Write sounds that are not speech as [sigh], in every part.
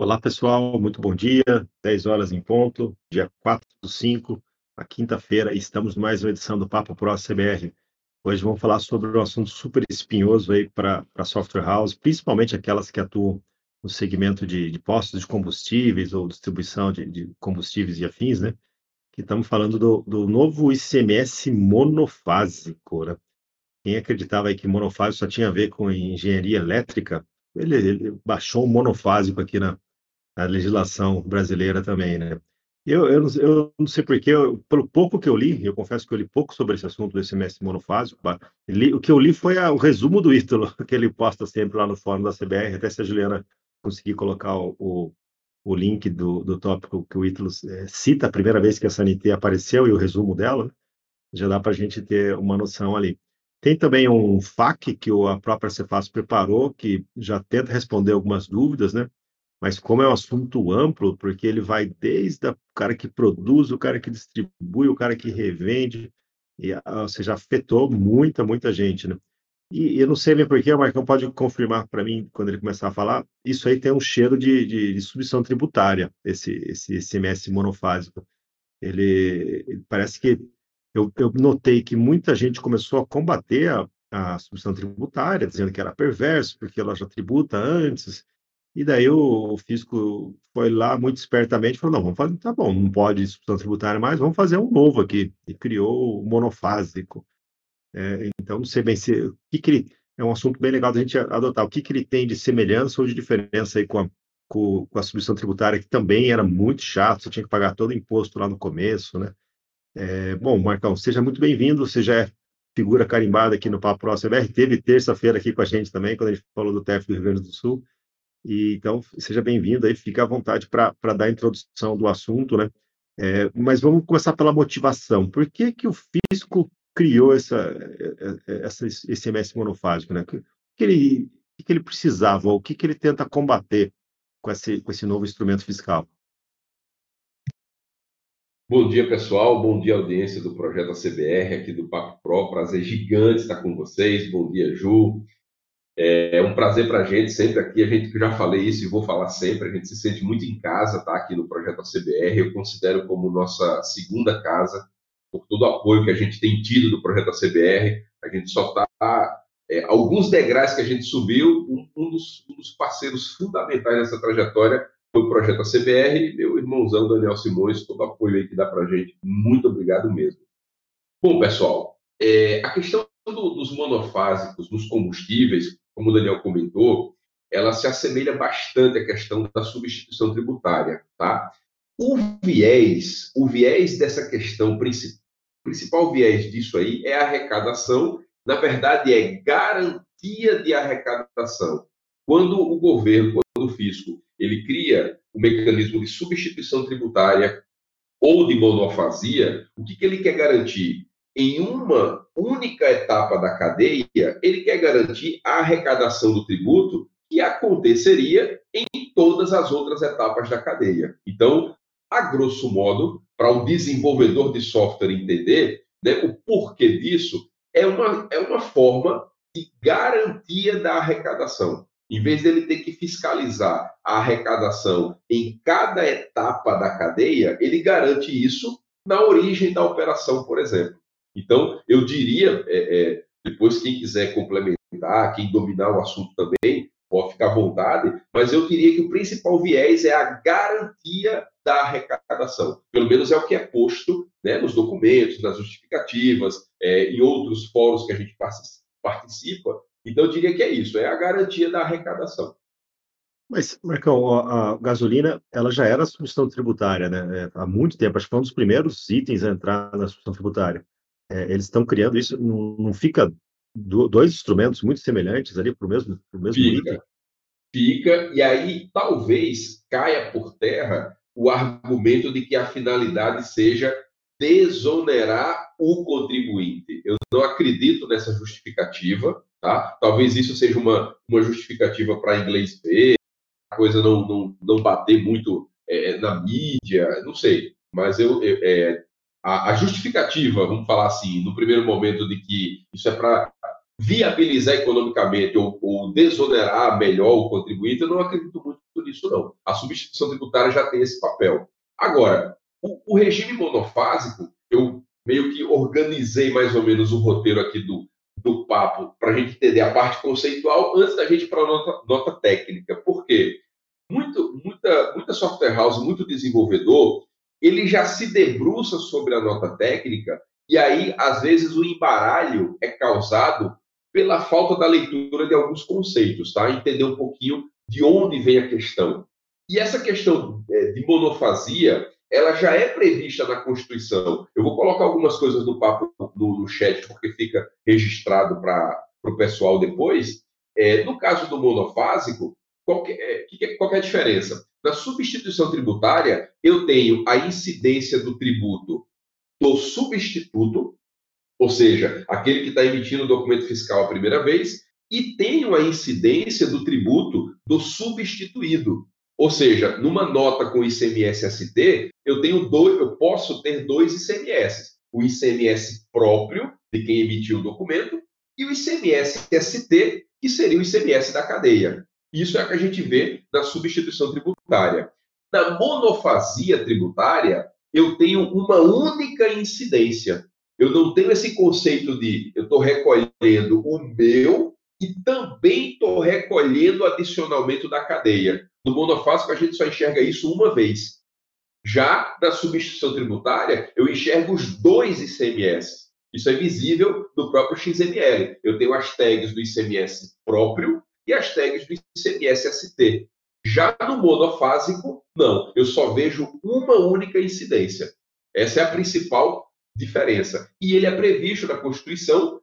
Olá, pessoal, muito bom dia. 10 horas em ponto, dia 4 do 5, a quinta-feira, estamos mais uma edição do Papo Pro CBR. Hoje vamos falar sobre um assunto super espinhoso aí para software house, principalmente aquelas que atuam no segmento de, de postos de combustíveis ou distribuição de, de, combustíveis e afins, né? Que estamos falando do, do novo ICMS monofásico, né? Quem acreditava aí que monofásico só tinha a ver com engenharia elétrica, ele, ele baixou um monofásico aqui na, na, legislação brasileira também, né? Eu, eu, não, eu não sei porquê, pelo pouco que eu li, eu confesso que eu li pouco sobre esse assunto do ICMS monofásico, li, o que eu li foi a, o resumo do Ítalo, [laughs] que ele posta sempre lá no fórum da CBR, até se a Juliana conseguir colocar o, o, o link do, do tópico que o Ítalo é, cita, a primeira vez que a Sanité apareceu e o resumo dela, já dá para a gente ter uma noção ali. Tem também um FAQ que a própria Cefaz preparou, que já tenta responder algumas dúvidas, né? Mas como é um assunto amplo, porque ele vai desde o cara que produz, o cara que distribui, o cara que revende, e, ou seja, afetou muita, muita gente, né? E eu não sei bem porquê, o Marcão pode confirmar para mim, quando ele começar a falar, isso aí tem um cheiro de, de, de submissão tributária, esse, esse SMS monofásico. Ele, ele parece que eu, eu, notei que muita gente começou a combater a, a submissão tributária, dizendo que era perverso, porque ela já tributa antes. E daí o, fisco foi lá muito espertamente falou: não, vamos fazer, tá bom, não pode submissão tributária mais, vamos fazer um novo aqui. E criou o monofásico. É, então, não sei bem se. O que, que ele. É um assunto bem legal da gente adotar. O que, que ele tem de semelhança ou de diferença aí com a, com, com a submissão tributária, que também era muito chato, você tinha que pagar todo o imposto lá no começo, né? É, bom, Marcão, seja muito bem-vindo. Você já é figura carimbada aqui no Papo Próximo. Teve terça-feira aqui com a gente também, quando a gente falou do TEF do Rio Grande do Sul. E, então, seja bem-vindo aí, fique à vontade para dar a introdução do assunto, né? É, mas vamos começar pela motivação. Por que, que o fisco criou essa, é, é, essa, esse MS monofásico, né? O que, que, ele, que ele precisava, o que, que ele tenta combater com esse, com esse novo instrumento fiscal? Bom dia, pessoal. Bom dia, audiência do Projeto ACBR, aqui do Papo Pro. Prazer gigante estar com vocês. Bom dia, Ju. É um prazer para a gente, sempre aqui. A gente que já falei isso e vou falar sempre. A gente se sente muito em casa, tá? Aqui no Projeto ACBR. Eu considero como nossa segunda casa por todo o apoio que a gente tem tido do projeto ACBR. A gente só está. É, alguns degraus que a gente subiu, um, um, dos, um, dos, parceiros fundamentais nessa trajetória foi o projeto ACBR, meu irmãozão Daniel Simões, todo o apoio aí que dá para a gente. Muito obrigado mesmo. Bom, pessoal, é, a questão do, dos monofásicos nos combustíveis, como o Daniel comentou, ela se assemelha bastante à questão da substituição tributária, tá? O viés, o viés dessa questão, principal, principal viés disso aí é a arrecadação, na verdade é garantia de arrecadação. Quando o governo, quando o fisco, ele cria o mecanismo de substituição tributária ou de monofasia, o que, que ele quer garantir? Em uma única etapa da cadeia, ele quer garantir a arrecadação do tributo que aconteceria em todas as outras etapas da cadeia. Então, a grosso modo, para o desenvolvedor de software entender né, o porquê disso, é uma, é uma forma de garantia da arrecadação. Em vez dele ter que fiscalizar a arrecadação em cada etapa da cadeia, ele garante isso na origem da operação, por exemplo. Então, eu diria, é, é, depois quem quiser complementar, quem dominar o assunto também, pode ficar à vontade, mas eu diria que o principal viés é a garantia da arrecadação. Pelo menos é o que é posto né, nos documentos, nas justificativas, é, em outros fóruns que a gente participa. Então, eu diria que é isso, é a garantia da arrecadação. Mas, Marcão, a gasolina ela já era substituição tributária, né? É, há muito tempo, acho que foi um dos primeiros itens a entrar na substituição tributária. É, eles estão criando isso, não, não fica do, dois instrumentos muito semelhantes ali para o mesmo, pro mesmo fica, item? Fica, e aí talvez caia por terra o argumento de que a finalidade seja desonerar o contribuinte. Eu não acredito nessa justificativa, tá? Talvez isso seja uma, uma justificativa para inglês ver, a coisa não, não, não bater muito é, na mídia, não sei. Mas eu, eu é, a, a, justificativa, vamos falar assim, no primeiro momento, de que isso é para viabilizar economicamente ou, ou, desonerar melhor o contribuinte, eu não acredito muito nisso, não. A substituição tributária já tem esse papel. Agora, o, o regime monofásico, eu meio que organizei mais ou menos o roteiro aqui do, do papo para a gente entender a parte conceitual antes da gente para a nota, nota técnica. Por quê? Muito, muita, muita software house, muito desenvolvedor, ele já se debruça sobre a nota técnica e aí, às vezes, o embaralho é causado pela falta da leitura de alguns conceitos, tá? Entender um pouquinho de onde vem a questão. E essa questão é, de monofasia, ela já é prevista na Constituição. Eu vou colocar algumas coisas no papo no, no chat, porque fica registrado para o pessoal depois. É, no caso do monofásico, qual, que é, qual é a diferença? Na substituição tributária, eu tenho a incidência do tributo do substituto, ou seja, aquele que está emitindo o documento fiscal a primeira vez, e tenho a incidência do tributo do substituído. Ou seja, numa nota com ICMS-ST, eu tenho dois, eu posso ter dois ICMS. O ICMS próprio de quem emitiu o documento e o ICMS-ST, que seria o ICMS da cadeia. Isso é o que a gente vê na substituição tributária. Na monofasia tributária, eu tenho uma única incidência. Eu não tenho esse conceito de eu estou recolhendo o meu e também estou recolhendo adicionalmente da cadeia. No monofásico, a gente só enxerga isso uma vez. Já na substituição tributária, eu enxergo os dois ICMS. Isso é visível no próprio XML. Eu tenho as tags do ICMS próprio e as tags do ICMS-ST. Já no monofásico, não. Eu só vejo uma única incidência. Essa é a principal diferença. E ele é previsto na Constituição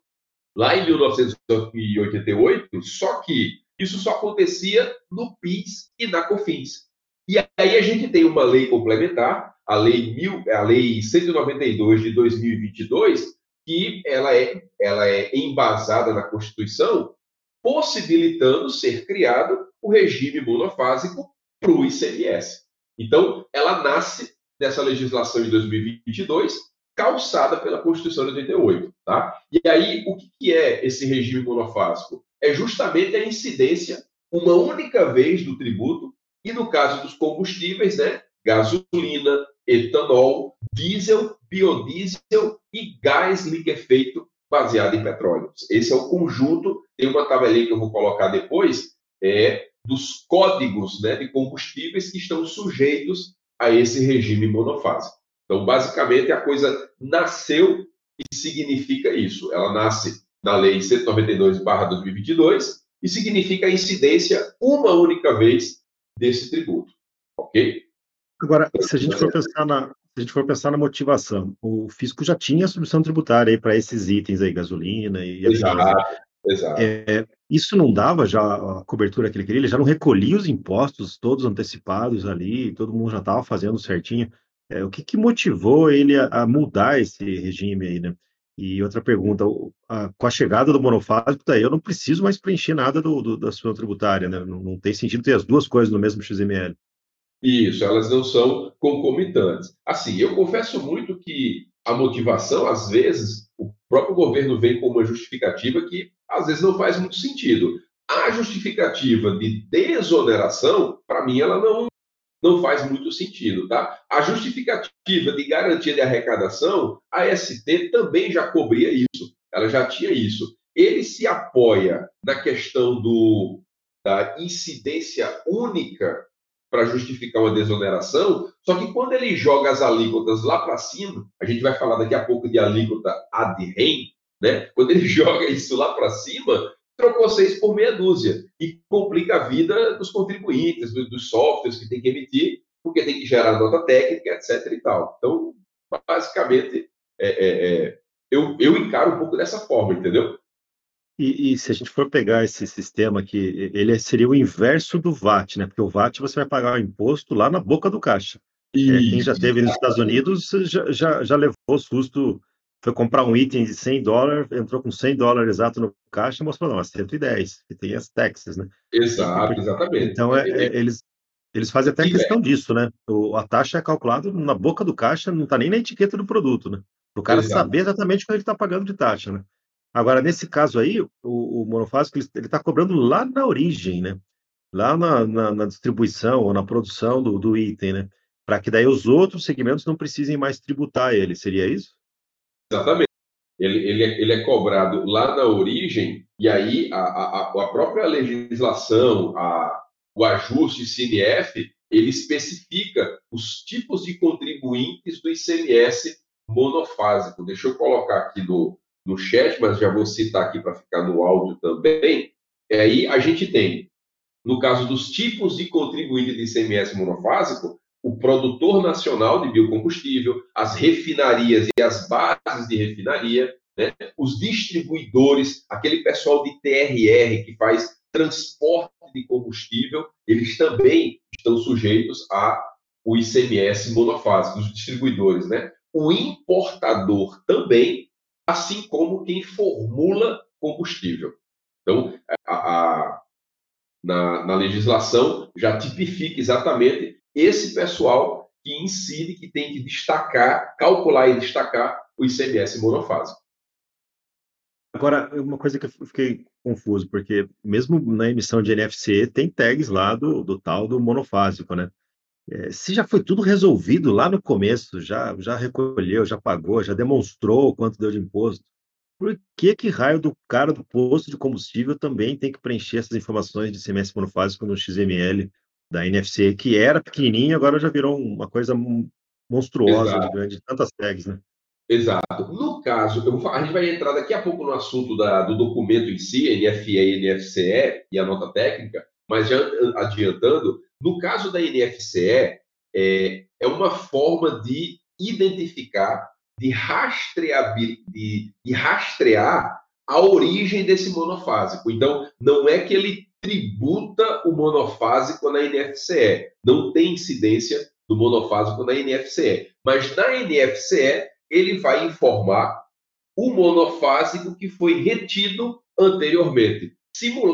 lá em 1988, só que isso só acontecia no PIS e na COFINS. E aí a gente tem uma lei complementar, a lei, mil, a lei 192 de 2022, que ela é, ela é embasada na Constituição possibilitando ser criado o regime monofásico para o ICMS. Então, ela nasce dessa legislação de 2022, calçada pela Constituição de 88. Tá? E aí, o que é esse regime monofásico? É justamente a incidência uma única vez do tributo, e no caso dos combustíveis, né, gasolina, etanol, diesel, biodiesel e gás liquefeito baseado em petróleo. Esse é o conjunto, tem uma tabelinha que eu vou colocar depois, é, dos códigos né, de combustíveis que estão sujeitos a esse regime monofásico. Então, basicamente, a coisa nasceu e significa isso. Ela nasce na Lei 192-2022 e significa a incidência uma única vez desse tributo. Ok? Agora, se a gente for pensar na, se a gente for pensar na motivação, o fisco já tinha a submissão tributária para esses itens aí, gasolina e Exato, exato. É, isso não dava já a cobertura que ele queria, ele já não recolhia os impostos todos antecipados ali, todo mundo já estava fazendo certinho. É, o que, que motivou ele a, a, mudar esse regime aí, né? E outra pergunta, a, com a chegada do monofásico, daí eu não preciso mais preencher nada do, do da submissão tributária, né? Não, não tem sentido ter as duas coisas no mesmo XML. Isso, elas não são concomitantes. Assim, eu confesso muito que a motivação, às vezes, o próprio governo vem com uma justificativa que às vezes não faz muito sentido. A justificativa de desoneração, para mim, ela não, não faz muito sentido, tá? A justificativa de garantia de arrecadação, a ST também já cobria isso, ela já tinha isso. Ele se apoia na questão do, da incidência única para justificar uma desoneração, só que quando ele joga as alíquotas lá para cima, a gente vai falar daqui a pouco de alíquota ad rem, né? Quando ele [laughs] joga isso lá para cima, trocou seis por meia dúzia e complica a vida dos contribuintes, dos softwares que tem que emitir, porque tem que gerar nota técnica, etc. e tal. Então, basicamente, é, é, é, eu, eu encaro um pouco dessa forma, entendeu? E, e, se a gente for pegar esse sistema aqui, ele seria o inverso do VAT, né? Porque o VAT você vai pagar o imposto lá na boca do caixa. É, quem já teve nos Estados Unidos já, já, já levou susto, foi comprar um item de 100 dólares, entrou com 100 dólares exato no caixa e mostrou, não, é 110, que tem as taxas, né? Exato, exatamente. Então, é, é, eles, eles fazem até questão disso, né? O, a taxa é calculada na boca do caixa, não está nem na etiqueta do produto, né? Para o cara Exato. saber exatamente quanto ele está pagando de taxa, né? Agora, nesse caso aí, o, o monofásico ele está cobrando lá na origem, né? lá na, na, na distribuição ou na produção do, do item, né? Para que daí os outros segmentos não precisem mais tributar ele, seria isso? Exatamente. Ele, ele, é, ele é cobrado lá na origem, e aí a, a, a própria legislação, a, o ajuste CNF, ele especifica os tipos de contribuintes do ICMS monofásico. Deixa eu colocar aqui no, no chat, mas já vou citar aqui para ficar no áudio também. E aí a gente tem, no caso dos tipos de contribuinte de ICMS monofásico, o produtor nacional de biocombustível, as refinarias e as bases de refinaria, né? os distribuidores, aquele pessoal de TRR que faz transporte de combustível, eles também estão sujeitos a o ICMS monofásico, os distribuidores, né? O importador também, assim como quem formula combustível. Então, a, a, na, na legislação já tipifica exatamente esse pessoal que incide, que tem que destacar, calcular e destacar o ICMS monofásico. Agora, uma coisa que eu fiquei confuso, porque mesmo na emissão de NFC tem tags lá do, do tal do monofásico, né? É, se já foi tudo resolvido lá no começo, já, já recolheu, já pagou, já demonstrou quanto deu de imposto, por que que raio do cara do posto de combustível também tem que preencher essas informações de ICMS monofásico no XML da NFC, que era pequenininho, agora já virou uma coisa monstruosa, Exato. de grande, tantas tags, né? Exato. No caso, vou, a gente vai entrar daqui a pouco no assunto da, do documento em si, NFE e NFCE, e a nota técnica, mas já adiantando, no caso da NFCE, é, é uma forma de identificar, de rastrear, de, de rastrear a origem desse monofásico. Então, não é que ele tributa o monofásico na NFCE. Não tem incidência do monofásico na NFCE. Mas na NFCE, ele vai informar o monofásico que foi retido anteriormente.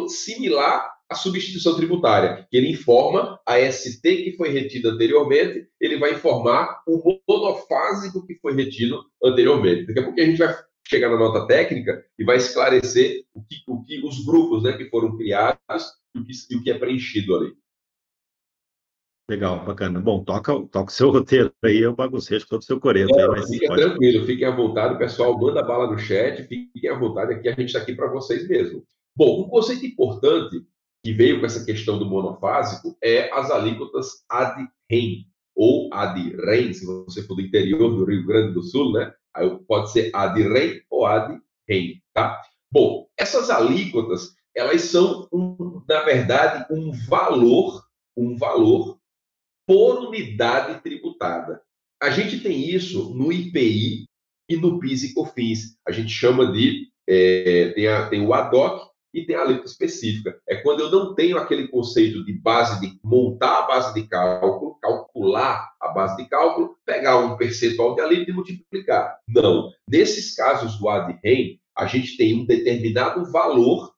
Similar à substituição tributária, que ele informa a ST que foi retida anteriormente, ele vai informar o monofásico que foi retido anteriormente. Daqui a pouco a gente vai chegar na nota técnica e vai esclarecer o que, o que os grupos né, que foram criados e o que, e o que é preenchido ali. Legal, bacana. Bom, toca, toca o seu [laughs] roteiro aí, eu baguncei com todo o seu coreto. É, aí, fiquem pode... tranquilo, fiquem à vontade, pessoal, manda bala no chat, fiquem à vontade aqui, a gente está aqui para vocês mesmo. Bom, um conceito importante que veio com essa questão do monofásico é as alíquotas ad rem, ou ad rem, se você for do interior do Rio Grande do Sul, né? Aí pode ser ad rem ou ad rem, tá? Bom, essas alíquotas, elas são, um, na verdade, um valor, um valor por unidade tributada. A gente tem isso no IPI e no PIS e COFINS. A gente chama de é, tem, a, tem o ADOC e tem a alíquota específica. É quando eu não tenho aquele conceito de base de montar a base de cálculo, calcular a base de cálculo, pegar um percentual de alíquota e multiplicar. Não. Nesses casos do ADREM, a gente tem um determinado valor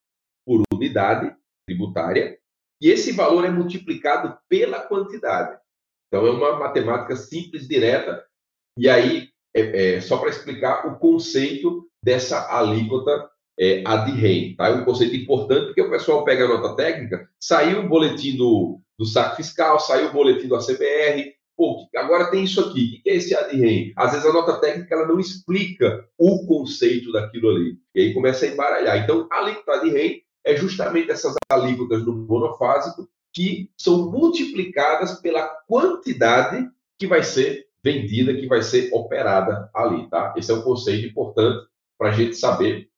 por unidade tributária e esse valor é multiplicado pela quantidade. Então, é uma matemática simples, direta. E aí, é, é só para explicar o conceito dessa alíquota é, ad rem. Tá? É um conceito importante, porque o pessoal pega a nota técnica, saiu o boletim do, do saco fiscal, saiu o boletim do ACBR, pô, agora tem isso aqui, o que é esse ad rem? Às vezes a nota técnica ela não explica o conceito daquilo ali, e aí começa a embaralhar. Então, a alíquota ad rem é justamente essas alíquotas do monofásico que são multiplicadas pela quantidade que vai ser vendida, que vai ser operada ali, tá? Esse é um conceito importante para a gente saber a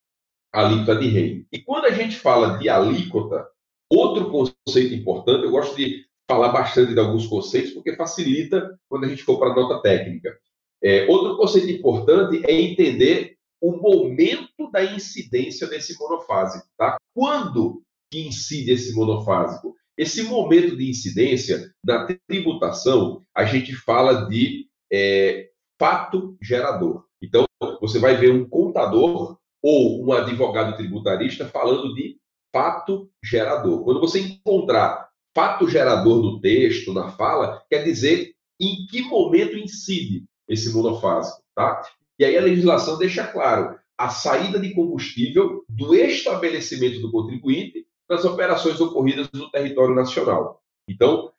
alíquota de rei. E quando a gente fala de alíquota, outro conceito importante, eu gosto de falar bastante de alguns conceitos, porque facilita quando a gente for para a nota técnica. É, outro conceito importante é entender o momento da incidência desse monofásico, tá? Quando que incide esse monofásico? Esse momento de incidência na tributação, a gente fala de é, fato gerador. Então, você vai ver um contador ou um advogado tributarista falando de fato gerador. Quando você encontrar fato gerador no texto, na fala, quer dizer em que momento incide esse monofásico, tá? E aí a legislação deixa claro a saída de combustível do estabelecimento do contribuinte nas operações ocorridas no território nacional. Então,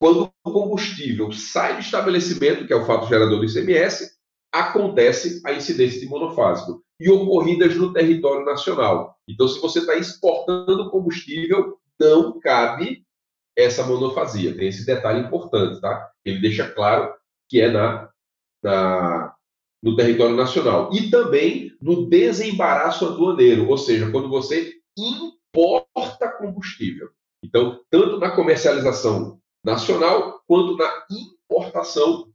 quando o combustível sai do estabelecimento, que é o fato gerador do ICMS, acontece a incidência de monofásico e ocorridas no território nacional. Então, se você está exportando combustível, não cabe essa monofasia. Tem esse detalhe importante, tá? Ele deixa claro que é na, na, no território nacional. E também no desembaraço aduaneiro, ou seja, quando você importa combustível. Então, tanto na comercialização nacional quanto na importação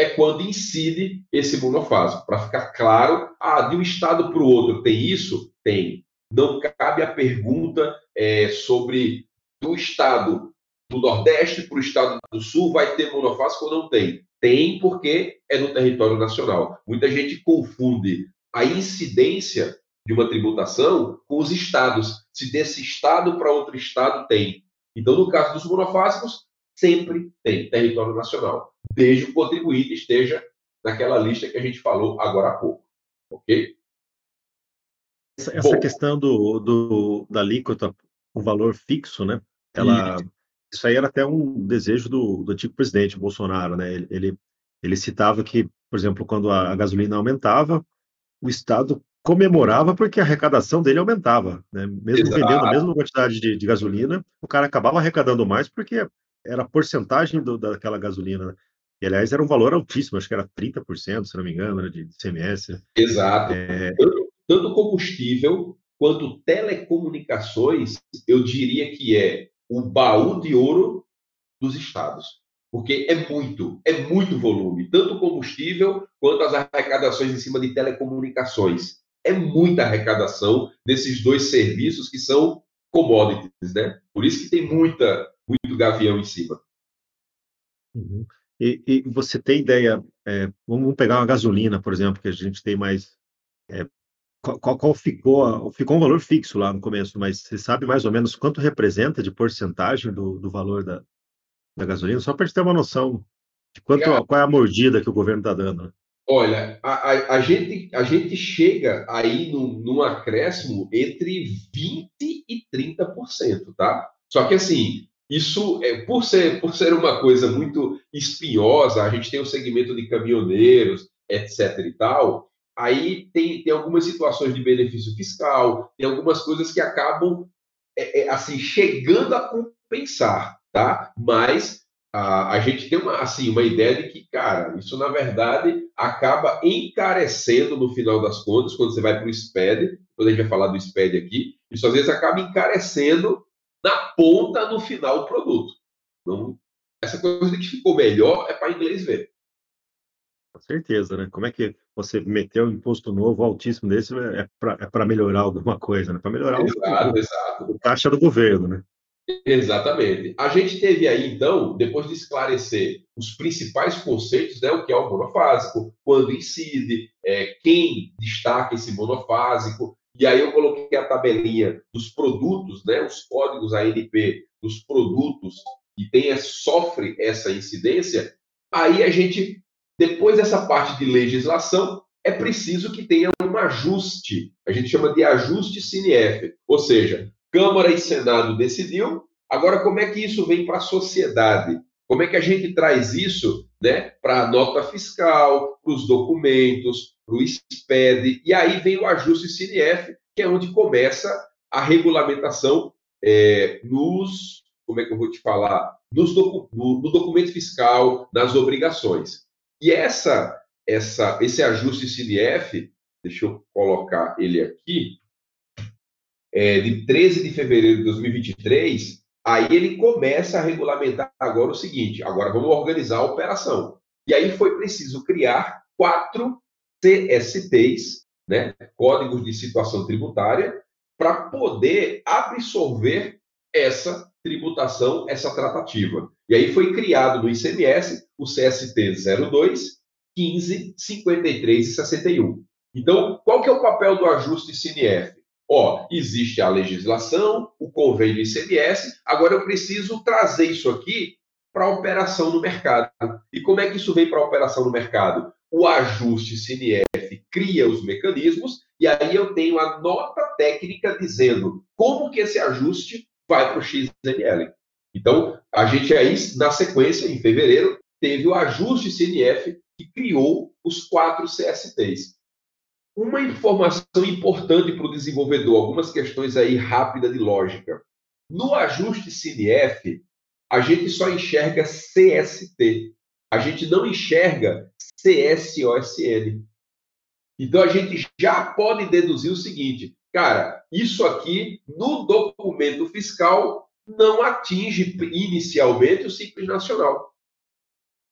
é quando incide esse monofásico. Para ficar claro, ah, de um estado para o outro tem isso? Tem. Não cabe a pergunta é, sobre do estado do Nordeste para o estado do Sul vai ter monofásico ou não tem? Tem porque é no território nacional. Muita gente confunde a incidência de uma tributação com os estados. Se desse estado para outro estado tem. Então, no caso dos monofásicos, sempre tem território nacional, desde o contribuinte esteja naquela lista que a gente falou agora há pouco. Ok? Essa, essa questão do, do, da alíquota, o valor fixo, né? Ela, isso aí era até um desejo do, do antigo presidente Bolsonaro, né? Ele, ele, ele citava que, por exemplo, quando a, a gasolina aumentava, o Estado comemorava porque a arrecadação dele aumentava, né? Mesmo Exato. vendendo a mesma quantidade de, de, gasolina, o cara acabava arrecadando mais porque era a porcentagem do, daquela gasolina. Né? E, aliás, era um valor altíssimo, acho que era 30%, se não me engano, né, de CMS. Exato. É... Tanto, tanto combustível quanto telecomunicações, eu diria que é o baú de ouro dos estados. Porque é muito, é muito volume, tanto combustível quanto as arrecadações em cima de telecomunicações. É muita arrecadação desses dois serviços que são commodities, né? Por isso que tem muita, muito gavião em cima. Uhum. E, e, você tem ideia, é, vamos pegar uma gasolina, por exemplo, que a gente tem mais. É, qual, qual, ficou, ficou um valor fixo lá no começo, mas você sabe mais ou menos quanto representa de porcentagem do, do valor da, da gasolina? Só para a gente ter uma noção de quanto, qual é a mordida que o governo está dando. Né? Olha, a, a, a, gente, a gente chega aí num, num acréscimo entre 20% e 30%, tá? Só que assim, isso, é, por, ser, por ser uma coisa muito espinhosa, a gente tem o um segmento de caminhoneiros, etc e tal, aí tem, tem algumas situações de benefício fiscal, tem algumas coisas que acabam, é, é, assim, chegando a compensar, tá? Mas a, a gente tem uma, assim, uma ideia de que, cara, isso na verdade acaba encarecendo no final das contas, quando você vai para o SPED, quando a gente vai falar do SPED aqui, isso às vezes acaba encarecendo na ponta no final o produto. Então, essa coisa que ficou melhor é para inglês ver. Com certeza, né? Como é que você meteu um imposto novo altíssimo desse é para é melhorar alguma coisa, né? Para melhorar exato, o, exato. o taxa do governo, né? Exatamente. A gente teve aí, então, depois de esclarecer os principais conceitos, né, o que é o monofásico, quando incide, é, quem destaca esse monofásico, e aí eu coloquei a tabelinha dos produtos, né, os códigos ANP dos produtos que tem, sofre essa incidência, aí a gente, depois dessa parte de legislação, é preciso que tenha um ajuste, a gente chama de ajuste CINEF, ou seja, Câmara e Senado decidiu. Agora, como é que isso vem para a sociedade? Como é que a gente traz isso né, para a nota fiscal, para os documentos, para o SPED? E aí vem o ajuste CNF, que é onde começa a regulamentação é, nos. Como é que eu vou te falar? Nos docu no, no documento fiscal, nas obrigações. E essa, essa, esse ajuste CNF, deixa eu colocar ele aqui, é, de 13 de fevereiro de 2023, aí ele começa a regulamentar agora o seguinte: agora vamos organizar a operação. E aí foi preciso criar quatro CSTs, né, Códigos de Situação Tributária, para poder absorver essa tributação, essa tratativa. E aí foi criado no ICMS o CST 02, 15, 53 e 61. Então, qual que é o papel do ajuste CNF? Ó, existe a legislação, o convênio ICMS, agora eu preciso trazer isso aqui para a operação no mercado. E como é que isso vem para a operação no mercado? O ajuste CNF cria os mecanismos e aí eu tenho a nota técnica dizendo como que esse ajuste vai para o XML. Então, a gente aí, na sequência, em fevereiro, teve o ajuste CNF que criou os quatro CSTs. Uma informação importante para o desenvolvedor, algumas questões aí rápidas de lógica. No ajuste CNF, a gente só enxerga CST. A gente não enxerga CSOSN. Então a gente já pode deduzir o seguinte, cara, isso aqui no documento fiscal não atinge inicialmente o Simples Nacional.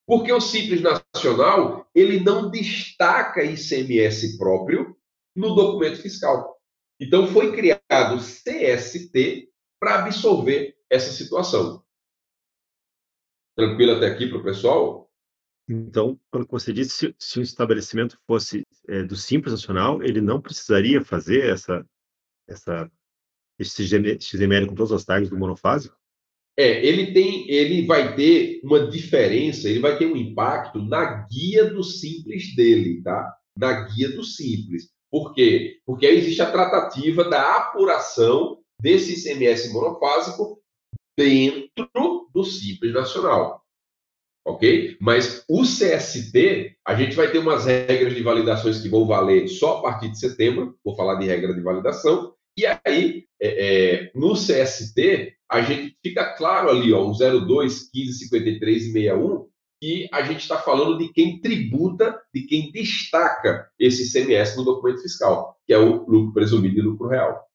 Porque o Simples Nacional, ele não destaca ICMS próprio no documento fiscal. Então foi criado CST para absorver essa situação. Tranquilo até aqui para o pessoal? Então, pelo que você disse, se, se o estabelecimento fosse é, do Simples Nacional, ele não precisaria fazer essa, essa, esse XML com todas as tags do monofásico? É, ele tem, ele vai ter uma diferença, ele vai ter um impacto na guia do simples dele, tá? Na guia do simples. Por quê? Porque aí existe a tratativa da apuração desse ICMS monofásico dentro do simples nacional ok? Mas o CST, a gente vai ter umas regras de validações que vão valer só a partir de setembro, vou falar de regra de validação, e aí, é, é, no CST, a gente fica claro ali, ó, o 02, 15, 53 e 61, que a gente está falando de quem tributa, de quem destaca esse CMS no documento fiscal, que é o lucro presumido e lucro real.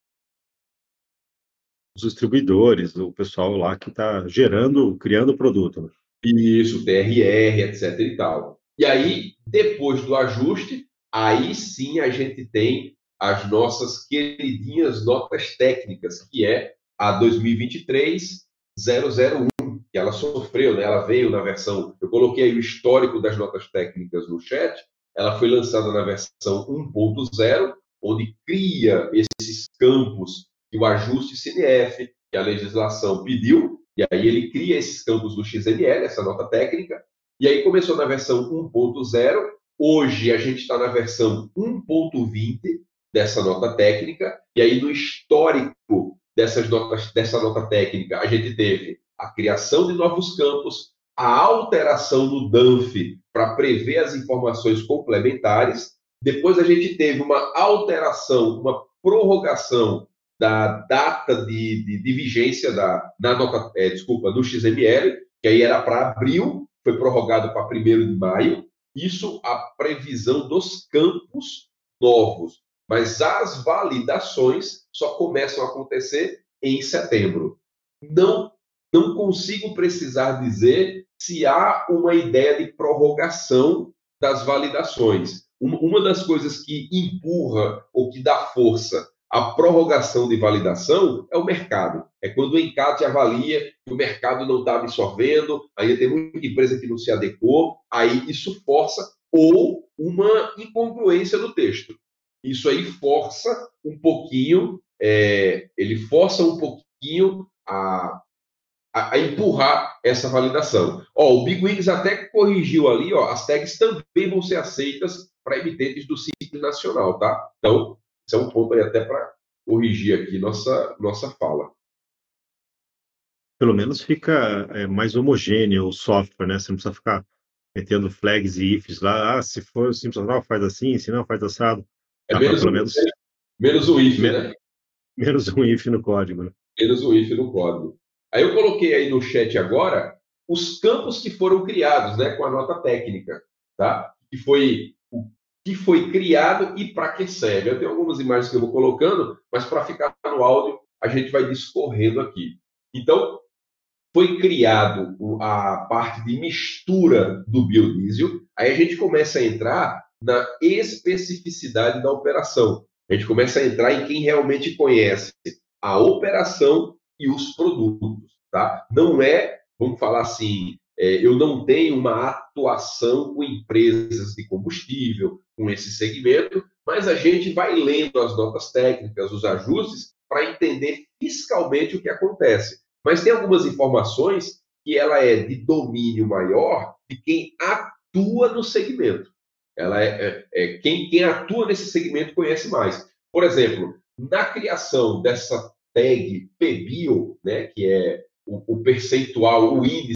Os distribuidores, o pessoal lá que está gerando, criando o produto. Isso, TRR, etc e tal. E aí, depois do ajuste, aí sim a gente tem as nossas queridinhas notas técnicas, que é a 2023 001, que ela sofreu, né? ela veio na versão. Eu coloquei aí o histórico das notas técnicas no chat. Ela foi lançada na versão 1.0, onde cria esses campos que o ajuste CNF, que a legislação pediu, e aí ele cria esses campos do XML, essa nota técnica, e aí começou na versão 1.0, hoje a gente está na versão 1.20 dessa nota técnica, e aí no histórico dessas notas, dessa nota técnica, a gente teve a criação de novos campos, a alteração no DANF para prever as informações complementares, depois a gente teve uma alteração, uma prorrogação da data de, de, de vigência da, da nota, é, desculpa, do XML, que aí era para abril, foi prorrogado para 1 de maio. Isso a previsão dos campos novos. Mas as validações só começam a acontecer em setembro. Não, não consigo precisar dizer se há uma ideia de prorrogação das validações. Uma das coisas que empurra ou que dá força a prorrogação de validação é o mercado. É quando o encate avalia que o mercado não está absorvendo, ainda tem muita empresa que não se adequou, aí isso força ou uma incongruência no texto. Isso aí força um pouquinho, é, ele força um pouquinho a, a, a, empurrar essa validação. Ó, o Big Wings até corrigiu ali, ó, as tags também vão ser aceitas para emitentes do Simples Nacional, tá? Então, isso é um ponto aí até para corrigir aqui nossa, nossa fala. Pelo menos fica é, mais homogêneo o software, né? Você não precisa ficar metendo flags e ifs lá. Ah, se for simples faz assim, se não, faz assado. É menos, pelo menos, menos um if, né? Menos um if no código. Né? Menos um if no código. Aí eu coloquei aí no chat agora os campos que foram criados, né, com a nota técnica, tá? Que foi que foi criado e para que serve. Eu tenho algumas imagens que eu vou colocando, mas para ficar no áudio, a gente vai discorrendo aqui. Então, foi criado a parte de mistura do biodiesel, aí a gente começa a entrar na especificidade da operação. A gente começa a entrar em quem realmente conhece a operação e os produtos, tá? Não é, vamos falar assim, é, eu não tenho uma atuação com empresas de combustível, com esse segmento, mas a gente vai lendo as notas técnicas, os ajustes, para entender fiscalmente o que acontece. Mas tem algumas informações que ela é de domínio maior de quem atua no segmento. Ela é, é, é quem, quem atua nesse segmento conhece mais. Por exemplo, na criação dessa tag PBio, né, que é o, o percentual, o índice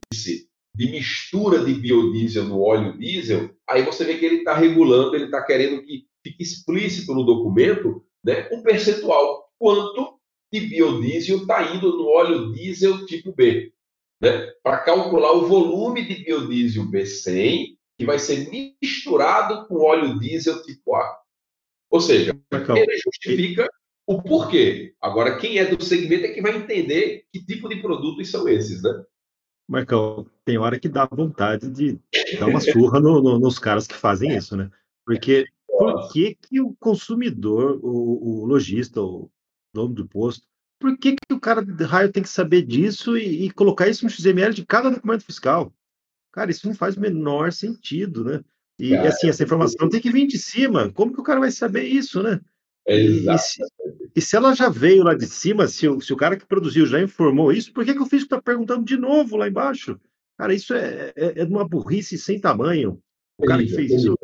de mistura de biodiesel no óleo diesel, aí você vê que ele está regulando, ele está querendo que fique explícito no documento né, um percentual, quanto de biodiesel está indo no óleo diesel tipo B. Né, para calcular o volume de biodiesel B100 que vai ser misturado com óleo diesel tipo A. Ou seja, ele justifica o porquê. Agora, quem é do segmento é que vai entender que tipo de produtos são esses, né? Marcão, tem hora que dá vontade de dar uma surra no, no, nos caras que fazem isso, né? Porque por que, que o consumidor, o, o lojista, o dono do posto, por que, que o cara de raio tem que saber disso e, e, colocar isso no XML de cada documento fiscal? Cara, isso não faz o menor sentido, né? E cara, assim, essa informação tem que vir de cima. Como que o cara vai saber isso, né? E, e, se, e, se, ela já veio lá de cima, se o, se o cara que produziu já informou isso, por que, que o físico está perguntando de novo lá embaixo? Cara, isso é, é, é de uma burrice sem tamanho. O cara que fez isso.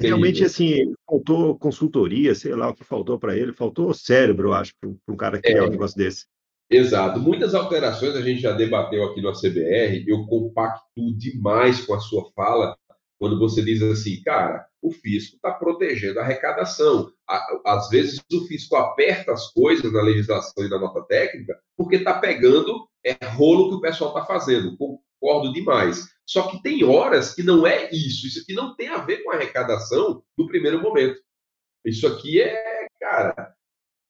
Realmente, assim, faltou consultoria, sei lá o que faltou para ele, faltou cérebro, eu acho, para um cara criar é, um negócio desse. Exato. Muitas alterações a gente já debateu aqui no ACBR, eu compacto demais com a sua fala, quando você diz assim, cara, o fisco está protegendo a arrecadação. Às vezes o fisco aperta as coisas na legislação e na nota técnica porque está pegando é rolo que o pessoal está fazendo. Concordo demais. Só que tem horas que não é isso. Isso aqui não tem a ver com a arrecadação no primeiro momento. Isso aqui é, cara,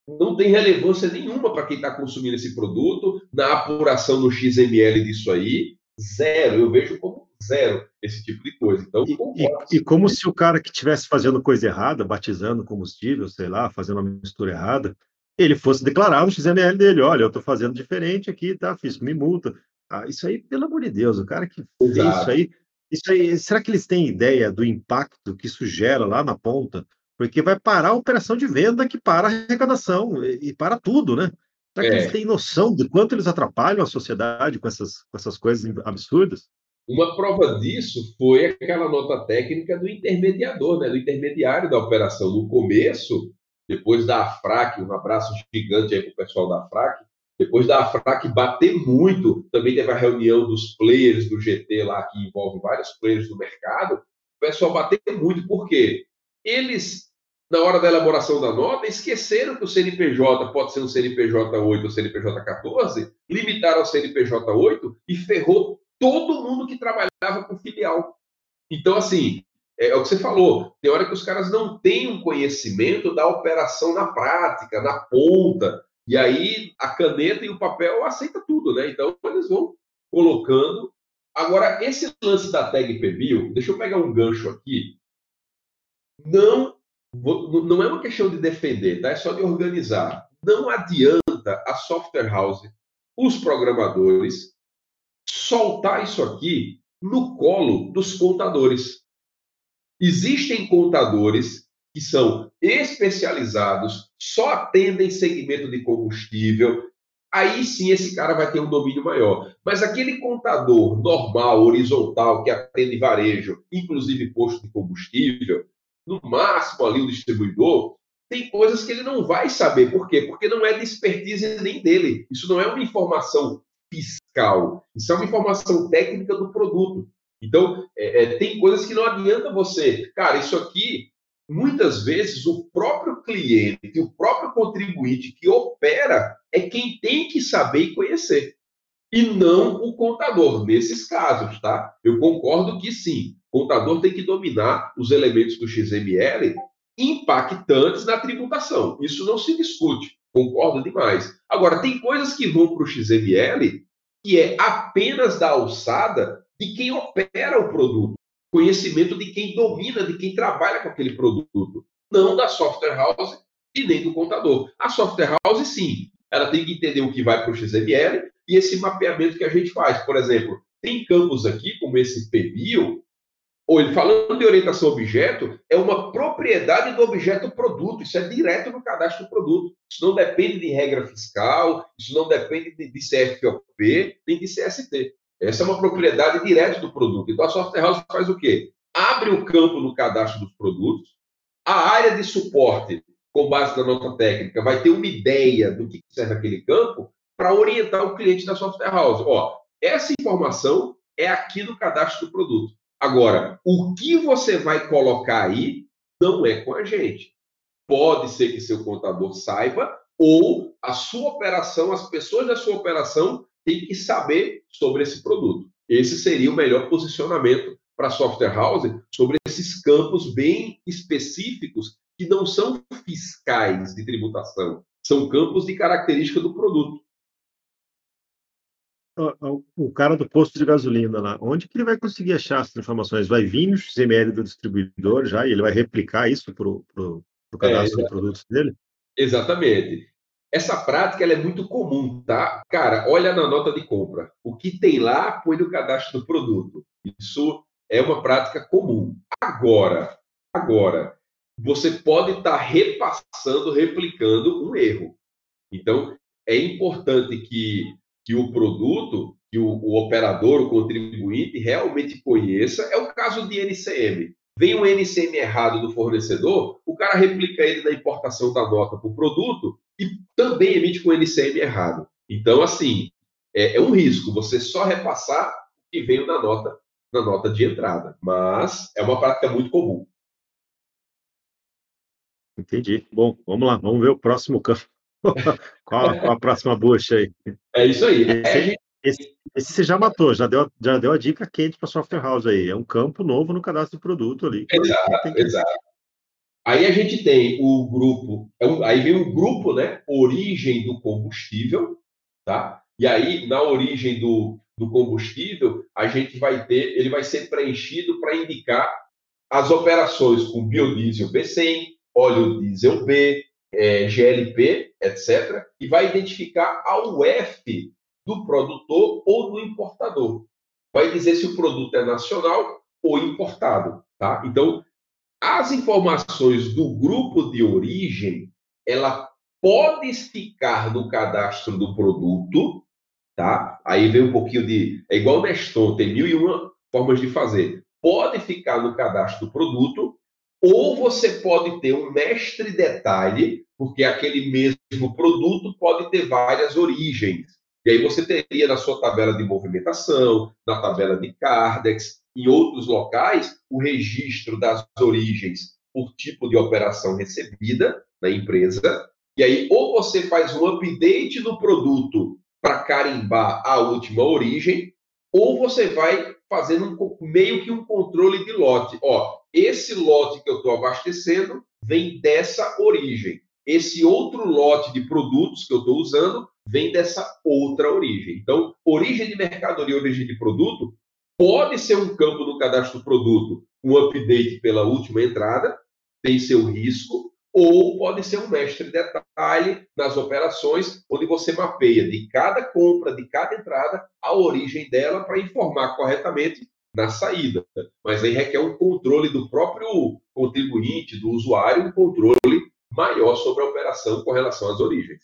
não tem relevância nenhuma para quem está consumindo esse produto, na apuração no XML disso aí, zero. Eu vejo como zero esse tipo de coisa. Então, e, e, e, como se o cara que estivesse fazendo coisa errada, batizando combustível, sei lá, fazendo uma mistura errada, ele fosse declarar no XML dele, olha, eu estou fazendo diferente aqui, tá? Fiz me multa. Ah, isso aí, pelo amor de Deus, o cara que fez isso aí, isso aí, será que eles têm ideia do impacto que isso gera lá na ponta? Porque vai parar a operação de venda que para a arrecadação e, e para tudo, né? Será que é. eles têm noção de quanto eles atrapalham a sociedade com essas, com essas coisas absurdas? Uma prova disso foi aquela nota técnica do intermediador, né, do intermediário da operação. No começo, depois da AFRAC, um abraço gigante aí para o pessoal da AFRAC, depois da AFRAC bater muito, também teve a reunião dos players do GT lá, que envolve vários players do mercado, o pessoal bater muito, por quê? Eles, na hora da elaboração da nota, esqueceram que o CNPJ pode ser um CNPJ 8 ou CNPJ 14, limitaram ao CNPJ 8 e ferrou todo mundo que trabalhava com filial. Então, assim, é, é, o que você falou, tem hora que os caras não têm um conhecimento da operação na prática, na ponta, e aí a caneta e o papel aceita tudo, né? Então, eles vão colocando. Agora, esse lance da tag PBio, deixa eu pegar um gancho aqui. Não, não é uma questão de defender, tá? É só de organizar. Não adianta a software house, os programadores, soltar isso aqui no colo dos contadores. Existem contadores que são especializados, só atendem segmento de combustível. Aí sim esse cara vai ter um domínio maior. Mas aquele contador normal, horizontal, que atende varejo, inclusive posto de combustível, no máximo ali o distribuidor, tem coisas que ele não vai saber. Por quê? Porque não é de expertise nem dele. Isso não é uma informação fiscal. Isso é uma informação técnica do produto. Então, é, é, tem coisas que não adianta você. Cara, isso aqui, muitas vezes, o próprio cliente, o próprio contribuinte que opera é quem tem que saber e conhecer. E não o contador, nesses casos, tá? Eu concordo que sim, o contador tem que dominar os elementos do XML impactantes na tributação. Isso não se discute. Concordo demais. Agora, tem coisas que vão para o XML que é apenas da alçada de quem opera o produto, conhecimento de quem domina, de quem trabalha com aquele produto, não da software house e nem do contador. A software house, sim, ela tem que entender o que vai para o XML e esse mapeamento que a gente faz. Por exemplo, tem campos aqui, como esse PBio, ou falando de orientação objeto, é uma propriedade do objeto produto, isso é direto no cadastro do produto. Isso não depende de regra fiscal, isso não depende de, de CFOP, nem de CST. Essa é uma propriedade direta do produto. Então a software house faz o quê? Abre o campo no cadastro dos produtos, a área de suporte com base na nota técnica, vai ter uma ideia do que serve aquele campo para orientar o cliente da software house. Ó, essa informação é aqui no cadastro do produto. Agora, o que você vai colocar aí não é com a gente. Pode ser que seu contador saiba, ou a sua operação, as pessoas da sua operação têm que saber sobre esse produto. Esse seria o melhor posicionamento para a software house sobre esses campos bem específicos que não são fiscais de tributação, são campos de característica do produto. O cara do posto de gasolina lá, onde que ele vai conseguir achar essas informações? Vai vir no XML do distribuidor já e ele vai replicar isso para o cadastro é, de produtos dele? Exatamente. Essa prática é muito comum, tá? Cara, olha na nota de compra. O que tem lá, põe no cadastro do produto. Isso é uma prática comum. Agora, agora, você pode estar tá repassando, replicando um erro. Então, é importante que, que o produto, que o, o operador, o contribuinte realmente conheça. É o caso de NCM. Vem um NCM errado do fornecedor, o cara replica ele na importação da nota para o produto e também emite com NCM errado. Então, assim, é, é um risco você só repassar o que veio na nota, na nota de entrada. Mas é uma prática muito comum. Entendi. Bom, vamos lá, vamos ver o próximo campo. [laughs] qual, qual, a próxima bucha aí? É isso aí. Esse, esse, esse, você já matou, já deu, já deu a dica quente para software house aí. É um campo novo no cadastro do produto ali. Exato, que... exato. Aí a gente tem o grupo, é aí vem o grupo, né? Origem do combustível, tá? E aí, na origem do, do combustível, a gente vai ter, ele vai ser preenchido para indicar as operações com biodiesel B100, óleo diesel B, é, GLP, etc., e vai identificar a UF do produtor ou do importador. Vai dizer se o produto é nacional ou importado, tá? Então, as informações do grupo de origem, ela pode ficar no cadastro do produto, tá? Aí vem um pouquinho de. É igual Neston, tem mil e uma formas de fazer. Pode ficar no cadastro do produto, ou você pode ter um mestre detalhe, porque aquele mesmo produto pode ter várias origens. E aí você teria na sua tabela de movimentação, na tabela de Cardex, em outros locais, o registro das origens por tipo de operação recebida na empresa. E aí, ou você faz um update do produto para carimbar a última origem, ou você vai fazendo um, meio que um controle de lote. Ó, esse lote que eu estou abastecendo vem dessa origem. Esse outro lote de produtos que eu estou usando vem dessa outra origem. Então, origem de mercadoria, origem de produto, pode ser um campo no cadastro do produto, um update pela última entrada, tem seu risco, ou pode ser um mestre detalhe nas operações, onde você mapeia de cada compra, de cada entrada, a origem dela para informar corretamente na saída. Mas aí requer um controle do próprio contribuinte, do usuário, um controle maior sobre a operação com relação às origens.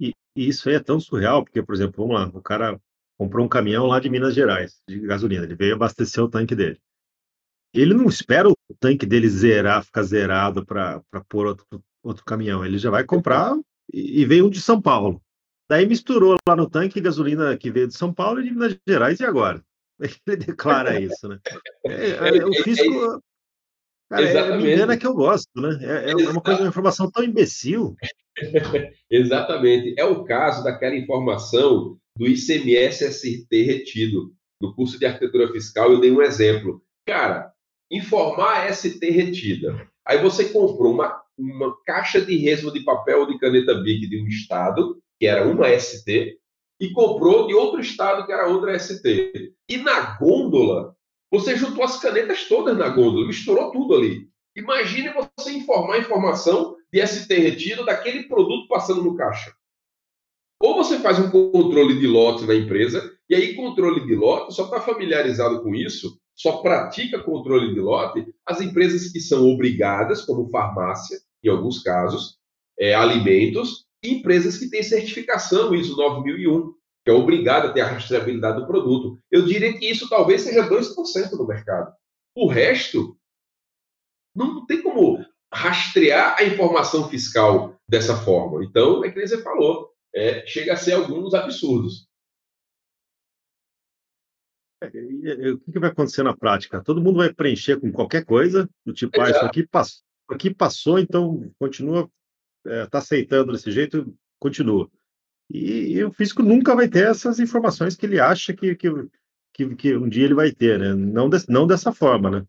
E, e isso aí é tão surreal, porque, por exemplo, vamos lá, o cara comprou um caminhão lá de Minas Gerais, de gasolina, ele veio abastecer o tanque dele ele não espera o tanque dele zerar, ficar zerado para pôr outro, outro caminhão. Ele já vai comprar e, e veio um de São Paulo. Daí misturou lá no tanque gasolina que veio de São Paulo e de Minas Gerais, e agora? [laughs] Ele declara isso, né? É, é, o fisco. Cara, é, me engana que eu gosto, né? É, é uma coisa, uma informação tão imbecil. [laughs] Exatamente. É o caso daquela informação do ICMS ST retido. No curso de arquitetura fiscal, eu dei um exemplo. Cara, informar ST retida. Aí você comprou uma, uma caixa de resmo de papel de caneta BIC de um estado, que era uma ST, e comprou de outro estado, que era outra ST. E na gôndola, você juntou as canetas todas na gôndola, misturou tudo ali. Imagine você informar a informação de ST retido daquele produto passando no caixa. Ou você faz um controle de lote na empresa, e aí controle de lote, só está familiarizado com isso só pratica controle de lote as empresas que são obrigadas, como farmácia, em alguns casos, é, alimentos, e empresas que têm certificação ISO 9001, que é obrigada a ter a rastreabilidade do produto. Eu diria que isso talvez seja 2% do mercado. O resto, não tem como. rastrear a informação fiscal dessa forma. Então, é que você falou, é, chega a ser alguns absurdos. É, o que vai acontecer na prática? Todo mundo vai preencher com qualquer coisa, do tipo, ah, isso aqui passou, aqui passou, então continua, está é, tá aceitando desse jeito, continua. E, e, o físico nunca vai ter essas informações que ele acha que, que, que, que um dia ele vai ter, né? Não, de, não dessa forma, né?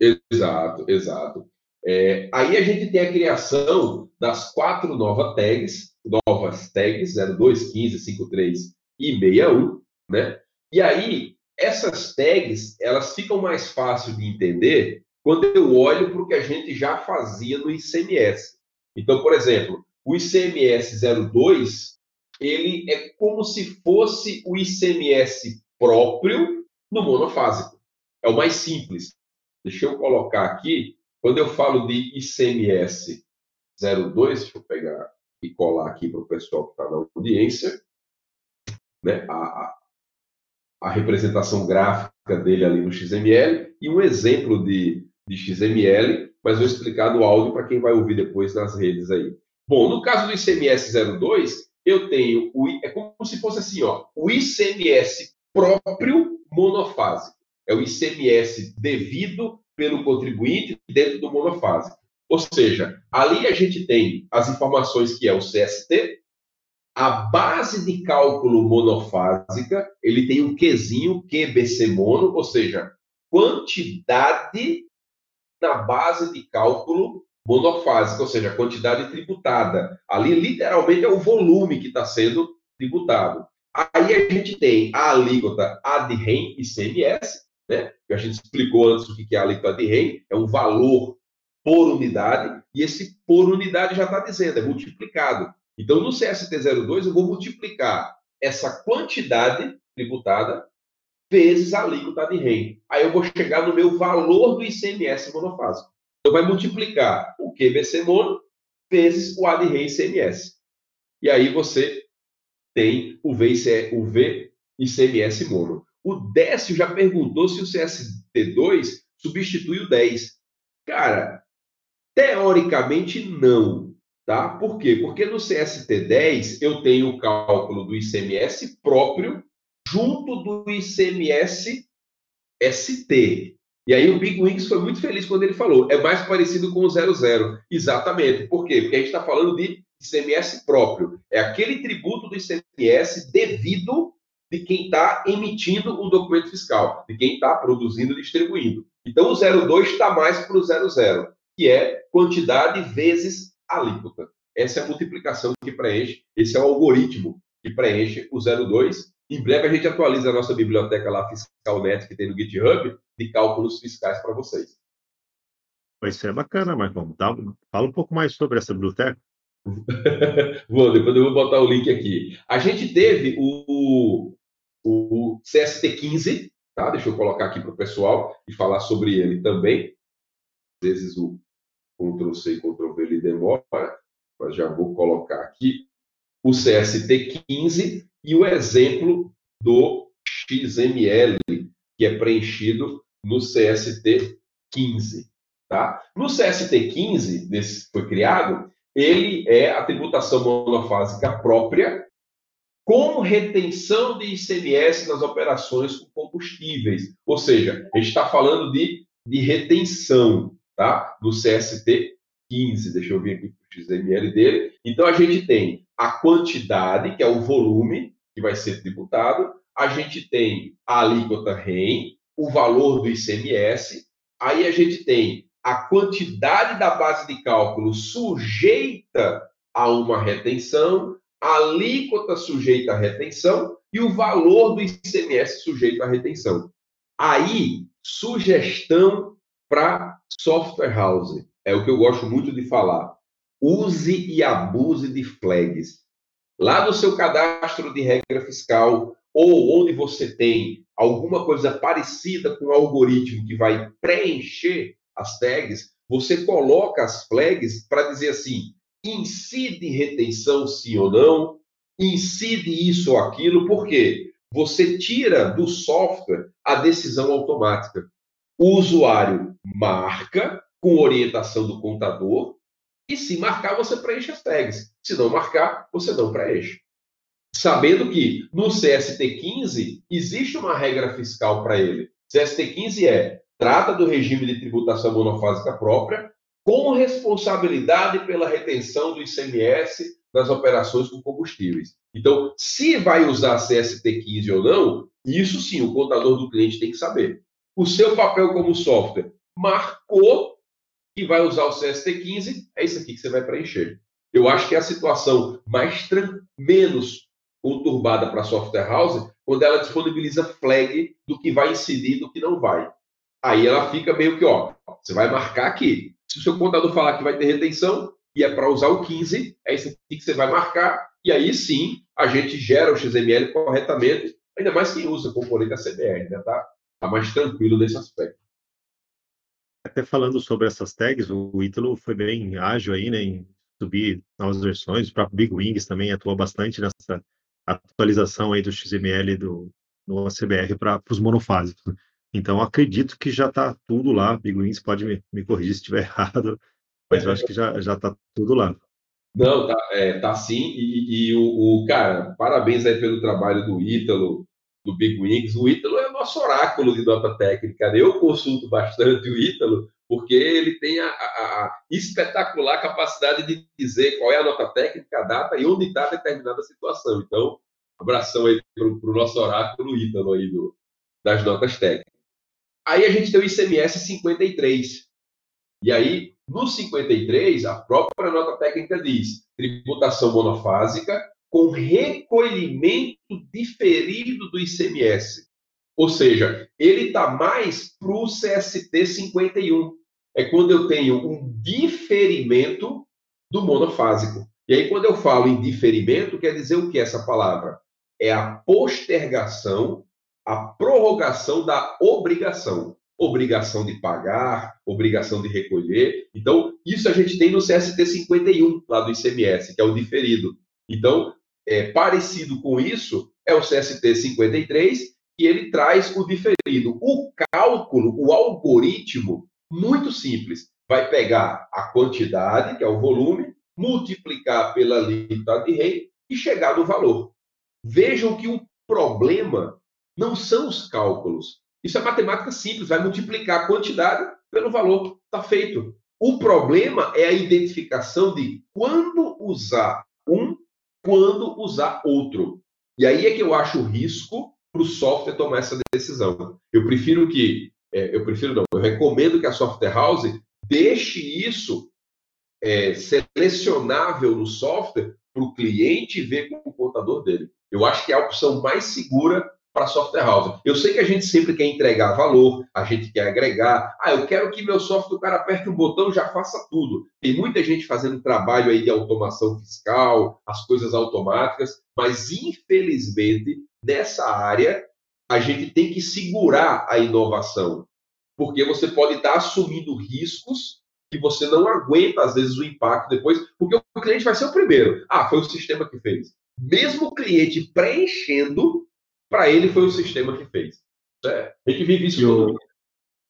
Exato, exato. É, aí a gente tem a criação das quatro novas tags, novas tags 02, 15, 53 e 61, né? E aí essas tags, elas ficam mais fáceis de entender quando eu olho para o que a gente já fazia no ICMS. Então, por exemplo, o ICMS 02, ele é como se fosse o ICMS próprio no monofásico. É o mais simples. Deixa eu colocar aqui, quando eu falo de ICMS 02, deixa eu pegar e colar aqui para o pessoal que está na audiência, né? A, a, a representação gráfica dele ali no XML e um exemplo de, de XML, mas vou explicar no áudio para quem vai ouvir depois nas redes aí. Bom, no caso do ICMS 02, eu tenho o, é como se fosse assim, ó, o ICMS próprio monofásico. É o ICMS devido pelo contribuinte dentro do monofásico. Ou seja, ali a gente tem as informações que é o CST, a base de cálculo monofásica, ele tem um Qzinho, QBC mono, ou seja, quantidade na base de cálculo monofásica, ou seja, quantidade tributada. Ali, literalmente, é o volume que está sendo tributado. Aí a gente tem a alíquota ADREM e CMS, né? que a gente explicou antes o que é a alíquota ADREM, é um valor por unidade, e esse por unidade já está dizendo, é multiplicado. Então, no CST02, eu vou multiplicar essa quantidade tributada vezes a alíquota de REM. Aí eu vou chegar no meu valor do ICMS monofásico. Então, vai multiplicar o QBC mono vezes o ADREM ICMS. E aí você tem o V, o v ICMS mono. O Décio já perguntou se o CST2 substitui o 10. Cara, teoricamente não. Tá? Por quê? Porque no CST10 eu tenho o cálculo do ICMS próprio junto do ICMS ST. E aí o Big Wings foi muito feliz quando ele falou, é mais parecido com o 00. Exatamente. Por quê? Porque a gente está falando de ICMS próprio. É aquele tributo do ICMS devido de quem está emitindo um documento fiscal, de quem está produzindo e distribuindo. Então o 02 está mais para o 00, que é quantidade vezes alíquota. Essa é a multiplicação que preenche, esse é o algoritmo que preenche o 02. Em breve a gente atualiza a nossa biblioteca lá, FiscalNet, que tem no GitHub, de cálculos fiscais para vocês. Isso é bacana, Marcão. Fala um pouco mais sobre essa biblioteca. [laughs] vou, depois eu vou botar o link aqui. A gente teve o, o CST15, tá? Deixa eu colocar aqui para o pessoal e falar sobre ele também. Às vezes o Ctrl C e Ctrl V ele demora, mas já vou colocar aqui o CST15 e o exemplo do XML, que é preenchido no CST15. Tá? No CST15, nesse foi criado, ele é a tributação monofásica própria com retenção de ICMS nas operações com combustíveis. Ou seja, a gente está falando de, de retenção tá? do CST 15. Deixa eu ver aqui o XML dele. Então, a gente tem a quantidade, que é o volume que vai ser tributado, a gente tem a alíquota REM, o valor do ICMS, aí a gente tem a quantidade da base de cálculo sujeita a uma retenção, a alíquota sujeita à retenção e o valor do ICMS sujeito à retenção. Aí, sugestão para software house. É o que eu gosto muito de falar. Use e abuse de flags. Lá no seu cadastro de regra fiscal, ou onde você tem alguma coisa parecida com o algoritmo que vai preencher as tags, você coloca as flags para dizer assim: incide retenção sim ou não, incide isso ou aquilo, por quê? Você tira do software a decisão automática. O usuário marca com orientação do contador, e se marcar, você preenche as tags. Se não marcar, você não preenche. Sabendo que no CST15 existe uma regra fiscal para ele. CST15 é trata do regime de tributação monofásica própria com responsabilidade pela retenção do ICMS das operações com combustíveis. Então, se vai usar CST15 ou não, isso sim o contador do cliente tem que saber. O seu papel como software marcou que vai usar o CST15, é isso aqui que você vai preencher. Eu acho que é a situação mais menos conturbada para a software house quando ela disponibiliza flag do que vai incidir e do que não vai. Aí ela fica meio que, ó, você vai marcar aqui. Se o seu contador falar que vai ter retenção e é para usar o 15, é isso aqui que você vai marcar, e aí sim a gente gera o XML corretamente, ainda mais quem usa componente ACBR, né? Tá, tá mais tranquilo nesse aspecto. Até falando sobre essas tags, o Ítalo foi bem ágil aí, né, em subir novas versões, o próprio Big Wings também atuou bastante nessa atualização aí do XML do, no ACBR para os monofásicos. Então, acredito que já está tudo lá. Big Wings pode me, me corrigir se estiver [laughs] errado, mas eu acho que já está tudo lá. Não, tá, é, tá sim. E, e o, o, cara, parabéns aí pelo trabalho do Ítalo, do Big Wings. O Ítalo é o nosso oráculo de nota técnica. Né? Eu consulto bastante o Ítalo, porque ele tem a, a, a, espetacular capacidade de dizer qual é a nota técnica, a data e onde está determinada situação. Então, abração aí para o nosso oráculo Ítalo aí do, das notas técnicas. Aí a gente tem o ICMS 53. E aí, no 53, a própria nota técnica diz tributação monofásica com recolhimento diferido do ICMS. Ou seja, ele está mais para o CST 51. É quando eu tenho um diferimento do monofásico. E aí, quando eu falo em diferimento, quer dizer o que essa palavra? É a postergação, a prorrogação da obrigação. Obrigação de pagar, obrigação de recolher. Então, isso a gente tem no CST 51, lá do ICMS, que é o diferido. Então, é, parecido com isso é o CST 53, que ele traz o diferido. O cálculo, o algoritmo, muito simples. Vai pegar a quantidade, que é o volume, multiplicar pela alíquota de rei e chegar no valor. Vejam que o problema não são os cálculos. Isso é matemática simples, vai multiplicar a quantidade pelo valor. Está feito. O problema é a identificação de quando usar um quando usar outro. E aí é que eu acho o risco para o software tomar essa decisão. Eu prefiro que, é, eu prefiro não, eu recomendo que a software house deixe isso é, selecionável no software para o cliente ver com o contador dele. Eu acho que é a opção mais segura para software house. Eu sei que a gente sempre quer entregar valor, a gente quer agregar. Ah, eu quero que meu software, o cara aperte um botão já faça tudo. Tem muita gente fazendo trabalho aí de automação fiscal, as coisas automáticas, mas infelizmente nessa área a gente tem que segurar a inovação, porque você pode estar assumindo riscos que você não aguenta às vezes o impacto depois, porque o cliente vai ser o primeiro. Ah, foi o sistema que fez. Mesmo o cliente preenchendo para ele foi o sistema que fez. É, a gente vive isso e todo o,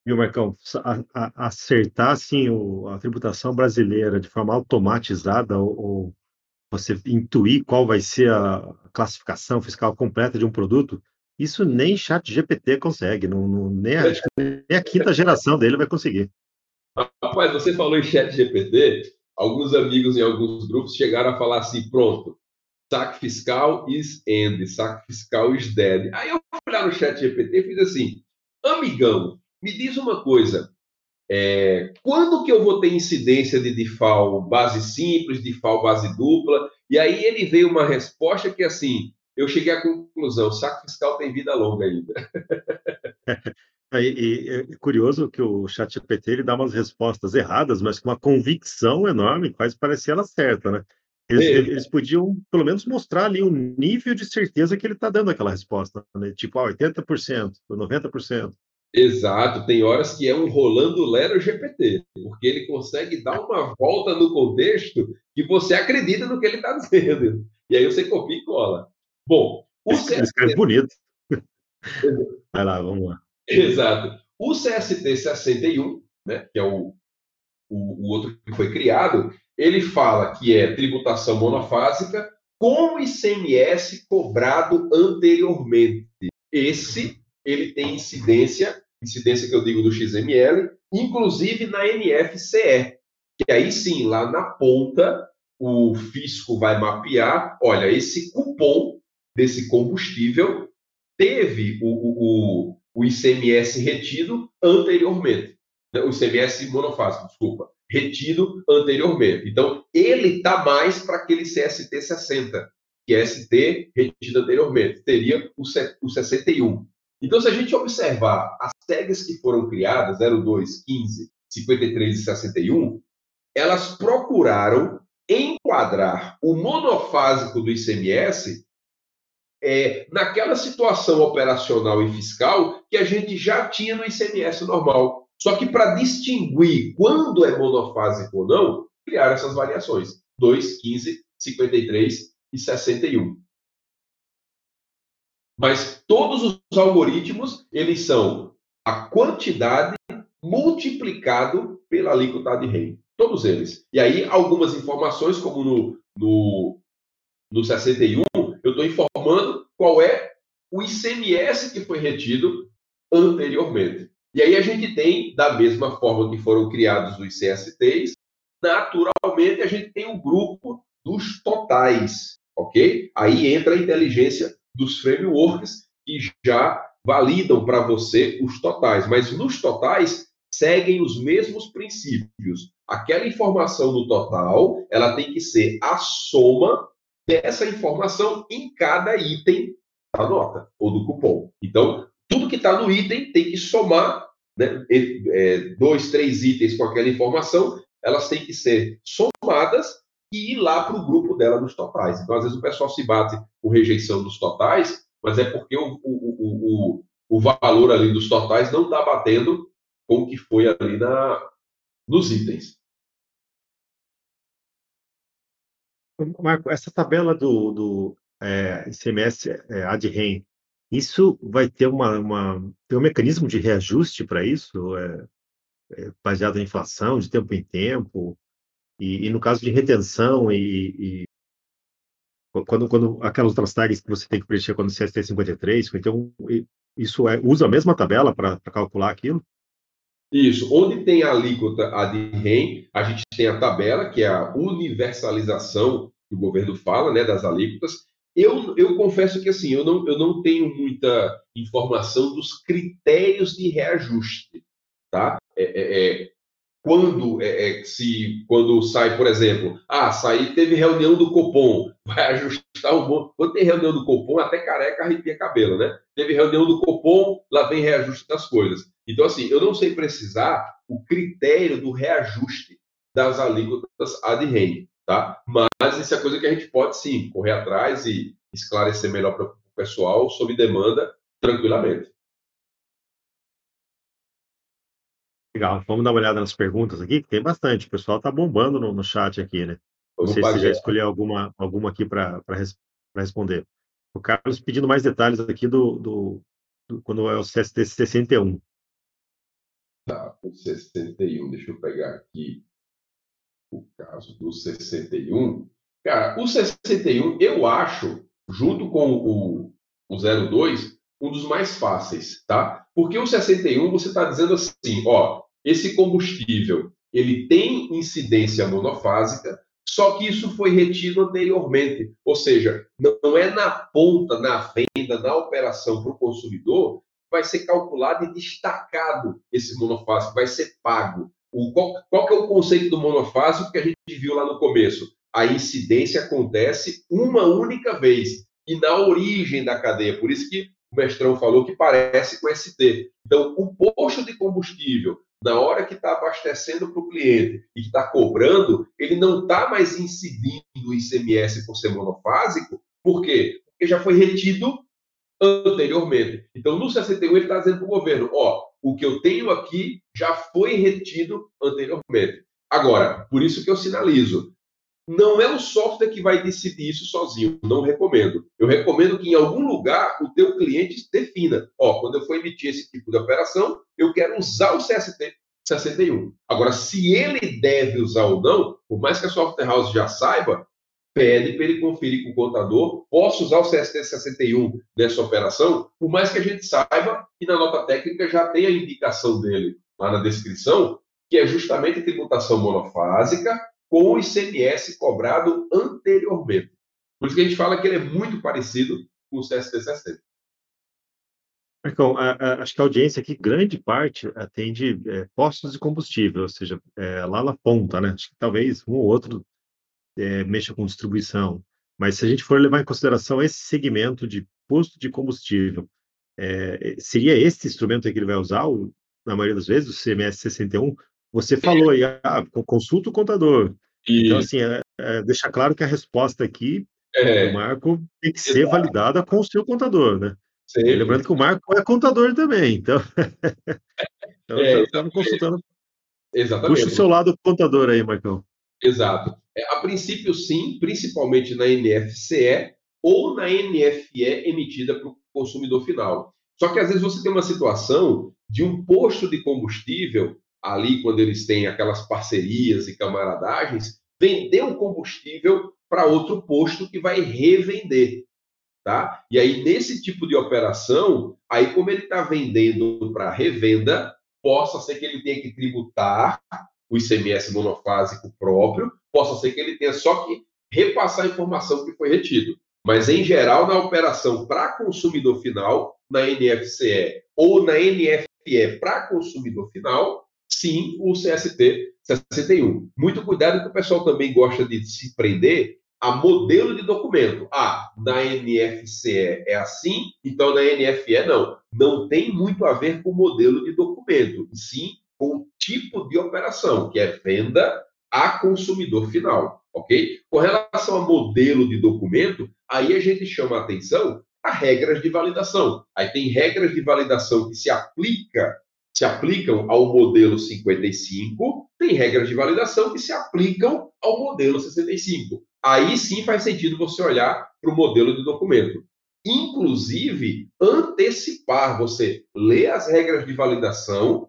E o Marcão, a, a, acertar assim, o, a tributação brasileira de forma automatizada ou, ou, você intuir qual vai ser a classificação fiscal completa de um produto, isso nem chat GPT consegue, não, não nem, a, nem a quinta geração dele vai conseguir. Rapaz, você falou em chat GPT, alguns amigos em alguns grupos chegaram a falar assim, pronto, saque fiscal is end, saque fiscal is dead. Aí eu fui olhar no chat GPT e fiz assim, amigão, me diz uma coisa, é, quando que eu vou ter incidência de default base simples, default base dupla? E aí ele veio uma resposta que assim, eu cheguei à conclusão, saque fiscal tem vida longa ainda. [laughs] É, e, é curioso que o chat GPT ele dá umas respostas erradas, mas com uma convicção enorme, quase parecia ela certa, né? Eles, eles, podiam, pelo menos, mostrar ali o nível de certeza que ele está dando aquela resposta, né? Tipo, ah, 80%, 90%. Exato, tem horas que é um rolando Lero GPT, porque ele consegue dar uma volta no contexto que você acredita no que ele está dizendo. E aí você copia e cola. Bom, o CST... escreve bonito. [laughs] Vai lá, vamos lá. Exato. O CST 61, né, que é o o, o outro que foi criado, ele fala que é tributação monofásica com ICMS cobrado anteriormente. Esse, ele tem incidência, incidência que eu digo do XML, inclusive na NFCE, que aí sim, lá na ponta, o fisco vai mapear, olha, esse cupom desse combustível teve o, o, o ICMS retido anteriormente. Né, o ICMS monofásico, desculpa, retido anteriormente. Então, ele está mais para aquele CST 60, que é ST retido anteriormente. Teria o, o 61. Então, se a gente observar as tags que foram criadas, 02, 15, 53 e 61, elas procuraram enquadrar o monofásico do ICMS é, naquela situação operacional e fiscal que a gente já tinha no ICMS normal. Só que para distinguir quando é monofásico ou não, criaram essas variações: 2, 15, 53 e 61. Mas todos os algoritmos, eles são a quantidade multiplicado pela alíquota de rei. Todos eles. E aí, algumas informações, como no, no, no 61, eu estou informando qual é o ICMS que foi retido anteriormente. E aí a gente tem, da mesma forma que foram criados os CSTs, naturalmente a gente tem o grupo dos totais, ok? Aí entra a inteligência dos frameworks que já validam para você os totais, mas nos totais seguem os mesmos princípios. Aquela informação do total, ela tem que ser a soma dessa informação em cada item da nota ou do cupom. Então, tudo que está no item tem que somar né, é, dois, três itens com aquela informação, elas têm que ser somadas e ir lá para o grupo dela nos totais. Então, às vezes, o pessoal se bate com rejeição dos totais, mas é porque o, o, o, o valor ali dos totais não está batendo com o que foi ali na, nos itens. Marco, essa tabela do, do é, ICMS é, ADREM, isso vai ter uma, uma tem um mecanismo de reajuste para isso, é, é, baseado em inflação, de tempo em tempo, e, e no caso de retenção e, e quando, quando aquelas outras tags que você tem que preencher quando o CST 53, então isso é, usa a mesma tabela para calcular aquilo? Isso. Onde tem a alíquota ADREM, a gente tem a tabela, que é a universalização que o governo fala, né, das alíquotas. Eu, eu confesso que assim, eu não, eu não tenho muita informação dos critérios de reajuste, tá? É, é, é quando é, é, se quando sai, por exemplo, ah, sair teve reunião do Copom, [laughs] vai ajustar um bom. Quando tem reunião do Copom, até careca arrepia cabelo, né? Teve reunião do Copom, lá vem reajuste das coisas. Então, assim, eu não sei precisar o critério do reajuste das alíquotas ad rem, tá? Mas isso é coisa que a gente pode sim correr atrás e esclarecer melhor para o pessoal sob demanda tranquilamente. Legal, vamos dar uma olhada nas perguntas aqui, que tem bastante. O pessoal está bombando no, no, chat aqui, né? Não sei se você já escolheu alguma, alguma aqui para res, responder. O Carlos pedindo mais detalhes aqui do, do, do quando é o CST 61. Tá, o 61, deixa eu pegar aqui o caso do 61. Cara, o 61, eu acho, junto com o, o 02, um dos mais fáceis, tá? Porque o 61 você está dizendo assim, ó, esse combustível ele tem incidência monofásica, só que isso foi retido anteriormente, ou seja, não é na ponta, na venda, na operação para o consumidor, vai ser calculado e destacado esse monofásico, vai ser pago. O, qual, qual que é o conceito do monofásico que a gente viu lá no começo? A incidência acontece uma única vez e na origem da cadeia. Por isso que o mestrão falou que parece com ST. Então, o posto de combustível, na hora que está abastecendo para o cliente e está cobrando, ele não está mais incidindo o ICMS por ser monofásico, por quê? Porque já foi retido anteriormente. Então, no 61, ele está dizendo para o governo: ó, o que eu tenho aqui já foi retido anteriormente. Agora, por isso que eu sinalizo: não é o software que vai decidir isso sozinho. Não recomendo. Eu recomendo que em algum lugar o teu cliente defina. Ó, quando eu for emitir esse tipo de operação, eu quero usar o CST 61. Agora, se ele deve usar ou não, por mais que a software house já saiba, pede para ele conferir com o contador, posso usar o CST 61 nessa operação, por mais que a gente saiba que na nota técnica já tem a indicação dele lá na descrição, que é justamente tributação monofásica com o ICMS cobrado anteriormente. Por isso que a gente fala que ele é muito parecido com o CST 60. Marcão, a, a, acho que a audiência aqui, grande parte, atende é, postos de combustível, ou seja, é, lá na ponta, né? Acho que talvez um ou outro é, mexa com distribuição. Mas se a gente for levar em consideração esse segmento de posto de combustível, é, seria esse instrumento que ele vai usar, o, na maioria das vezes, o CMS 61? Você falou aí, ah, consulta o contador. E... Então, assim, é, é, deixa claro que a resposta aqui é. o Marco tem que ser validada com o seu contador, né? Lembrando que o Marco é contador também, então, [laughs] então é, estamos consultando. Exatamente. Puxa o seu lado contador aí, Marcão. Exato. É, a princípio, sim, principalmente na NFCE ou na NFE emitida para o consumidor final. Só que às vezes você tem uma situação de um posto de combustível, ali quando eles têm aquelas parcerias e camaradagens, vender o combustível para outro posto que vai revender. Tá? E aí, nesse tipo de operação, aí como ele está vendendo para revenda, possa ser que ele tenha que tributar o ICMS monofásico próprio, possa ser que ele tenha só que repassar a informação que foi retido. Mas, em geral, na operação para consumidor final, na NFCE ou na NFE para consumidor final, sim, o CST 61. Muito cuidado que o pessoal também gosta de se prender a modelo de documento. Ah, na NFCE é assim, então na NFE não. Não tem muito a ver com modelo de documento, sim com o tipo de operação, que é venda a consumidor final, ok? Com relação a modelo de documento, aí a gente chama a atenção a regras de validação. Aí tem regras de validação que se aplica se aplicam ao modelo 55, tem regras de validação que se aplicam ao modelo 65 aí sim faz sentido você olhar para o modelo de documento. Inclusive, antecipar, você lê as regras de validação.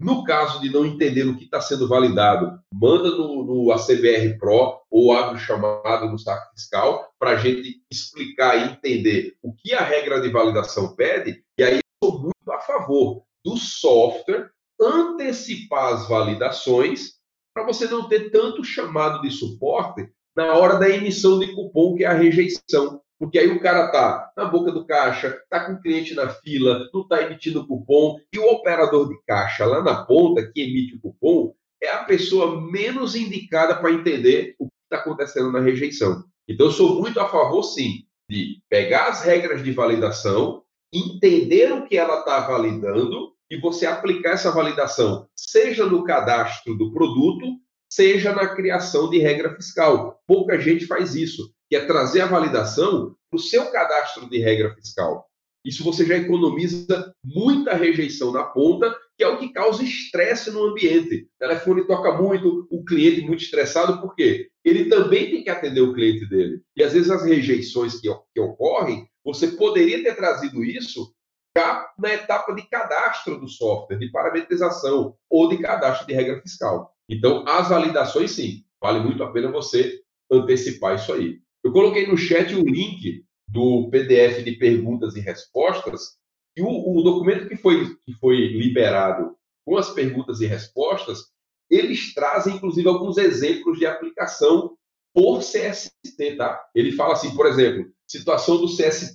No caso de não entender o que está sendo validado, manda no, no ACBR Pro ou abre o chamado no saco fiscal para a gente explicar e entender o que a regra de validação pede. E aí eu sou muito a favor do software antecipar as validações para você não ter tanto chamado de suporte na hora da emissão de cupom, que é a rejeição. Porque aí o cara tá na boca do caixa, tá com o cliente na fila, não está emitindo cupom, e o operador de caixa lá na ponta, que emite o cupom, é a pessoa menos indicada para entender o que está acontecendo na rejeição. Então, eu sou muito a favor, sim, de pegar as regras de validação, entender o que ela está validando e você aplicar essa validação, seja no cadastro do produto, seja na criação de regra fiscal. Pouca gente faz isso, que é trazer a validação para o seu cadastro de regra fiscal. Isso você já economiza muita rejeição na ponta, que é o que causa estresse no ambiente. O telefone toca muito, o cliente muito estressado, por quê? Ele também tem que atender o cliente dele. E às vezes as rejeições que, que ocorrem, você poderia ter trazido isso já na etapa de cadastro do software, de parametrização ou de cadastro de regra fiscal. Então, as validações, sim, vale muito a pena você antecipar isso aí. Eu coloquei no chat o link do PDF de perguntas e respostas, e o, o documento que foi, que foi liberado com as perguntas e respostas, eles trazem, inclusive, alguns exemplos de aplicação por CST, tá? Ele fala assim, por exemplo, situação do CST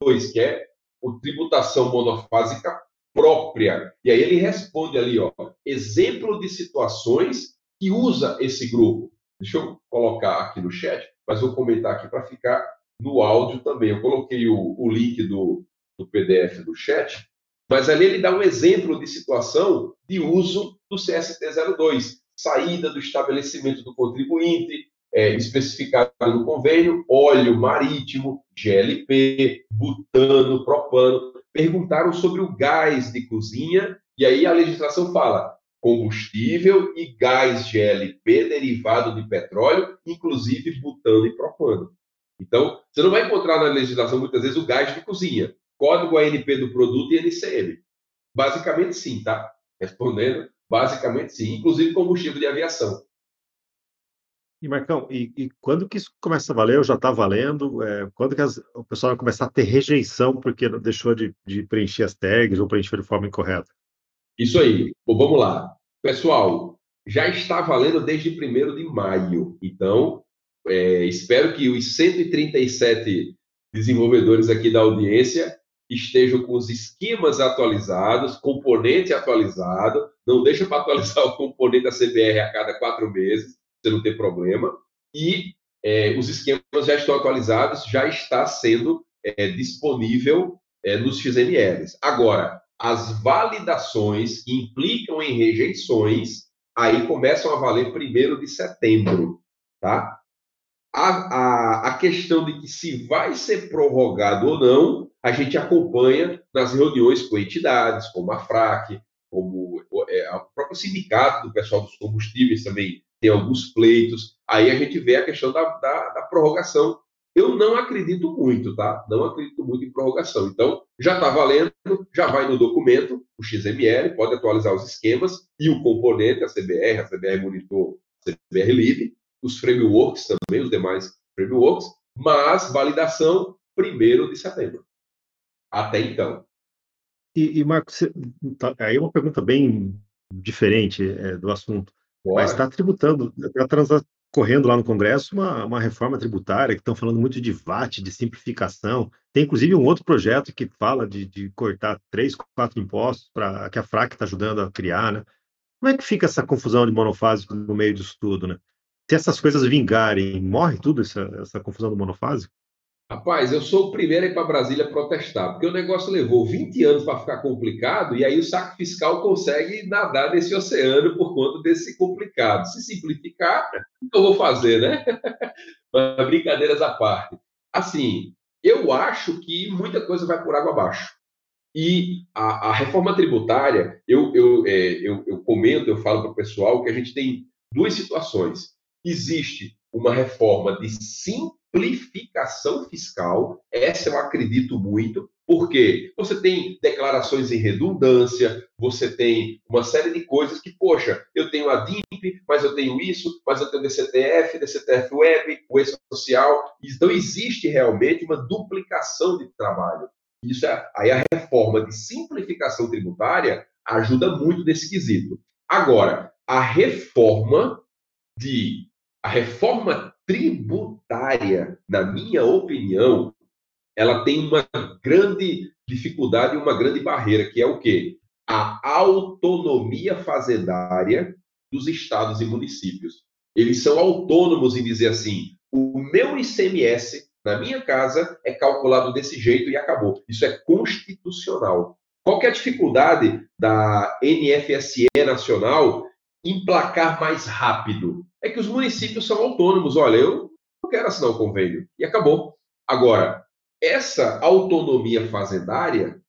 02, que é o tributação monofásica própria. E aí ele responde ali, ó, exemplo de situações que usa esse grupo. Deixa eu colocar aqui no chat, mas vou comentar aqui para ficar no áudio também. Eu coloquei o, o link do, do PDF do chat, mas ali ele dá um exemplo de situação de uso do CST02, saída do estabelecimento do contribuinte, é, especificado no convênio, óleo marítimo, GLP, butano, propano perguntaram sobre o gás de cozinha, e aí a legislação fala combustível e gás GLP derivado de petróleo, inclusive butano e propano. Então, você não vai encontrar na legislação muitas vezes o gás de cozinha, código ANP do produto e NCM. Basicamente sim, tá? Respondendo Basicamente, sim. Inclusive combustível de aviação. E, Marcão, e, e quando que isso começa a valer? Ou já está valendo? É, quando que as, o pessoal vai começar a ter rejeição porque deixou de, de preencher as tags ou preencher de forma incorreta? Isso aí. Bom, vamos lá. Pessoal, já está valendo desde 1 de maio. Então, é, espero que os 137 desenvolvedores aqui da audiência estejam com os esquemas atualizados, componente atualizado. Não deixa para atualizar [laughs] o componente da CBR a cada quatro meses você não ter problema. E é, os esquemas já estão atualizados, já está sendo é, disponível é, nos XMLs. Agora, as validações que implicam em rejeições, aí começam a valer primeiro de setembro, tá? A, a, a questão de que se vai ser prorrogado ou não, a gente acompanha nas reuniões com entidades, como a FRAC, como é, o próprio sindicato do pessoal dos combustíveis também tem alguns pleitos. Aí a gente vê a questão da, da, da prorrogação. Eu não acredito muito, tá? Não acredito muito em prorrogação. Então, já está valendo, já vai no documento, o XML, pode atualizar os esquemas e o componente, a CBR, a CBR Monitor, a CBR Live, os frameworks também, os demais frameworks, mas validação primeiro de setembro. Até então. E, e Marcos, tá, aí é uma pergunta bem diferente é, do assunto. Mas está tributando, está transcorrendo lá no Congresso uma, uma reforma tributária que estão falando muito de VAT, de simplificação. Tem inclusive um outro projeto que fala de, de cortar três, quatro impostos para que a FRAC está ajudando a criar, né? Como é que fica essa confusão de monofásico no meio disso tudo, né? Se essas coisas vingarem, morre tudo essa, essa confusão do monofásico? Rapaz, eu sou o primeiro a ir para Brasília protestar, porque o negócio levou 20 anos para ficar complicado e aí o saco fiscal consegue nadar nesse oceano por conta desse complicado. Se simplificar, o que eu vou fazer, né? [laughs] Mas, brincadeiras à parte. Assim, eu acho que muita coisa vai por água abaixo. E a, a reforma tributária, eu, eu, é, eu, eu comento, eu falo para o pessoal que a gente tem duas situações. Existe uma reforma de simplificação simplificação fiscal. Essa eu acredito muito, porque você tem declarações em redundância, você tem uma série de coisas que, poxa, eu tenho a DIMP, mas eu tenho isso, mas eu tenho DCTF, DCTF Web, o E-Social. Então, existe realmente uma duplicação de trabalho. Isso é, aí a reforma de simplificação tributária ajuda muito nesse quesito. Agora, a reforma de a reforma tributária, na minha opinião, ela tem uma grande dificuldade e uma grande barreira, que é o quê? A autonomia fazendária dos estados e municípios. Eles são autônomos em dizer assim: o meu ICMS na minha casa é calculado desse jeito e acabou. Isso é constitucional. Qual é a dificuldade da NFSE nacional emplacar mais rápido? É que os municípios são autônomos. Olha, eu não quero assinar o convênio. E acabou. Agora, essa autonomia fazendária,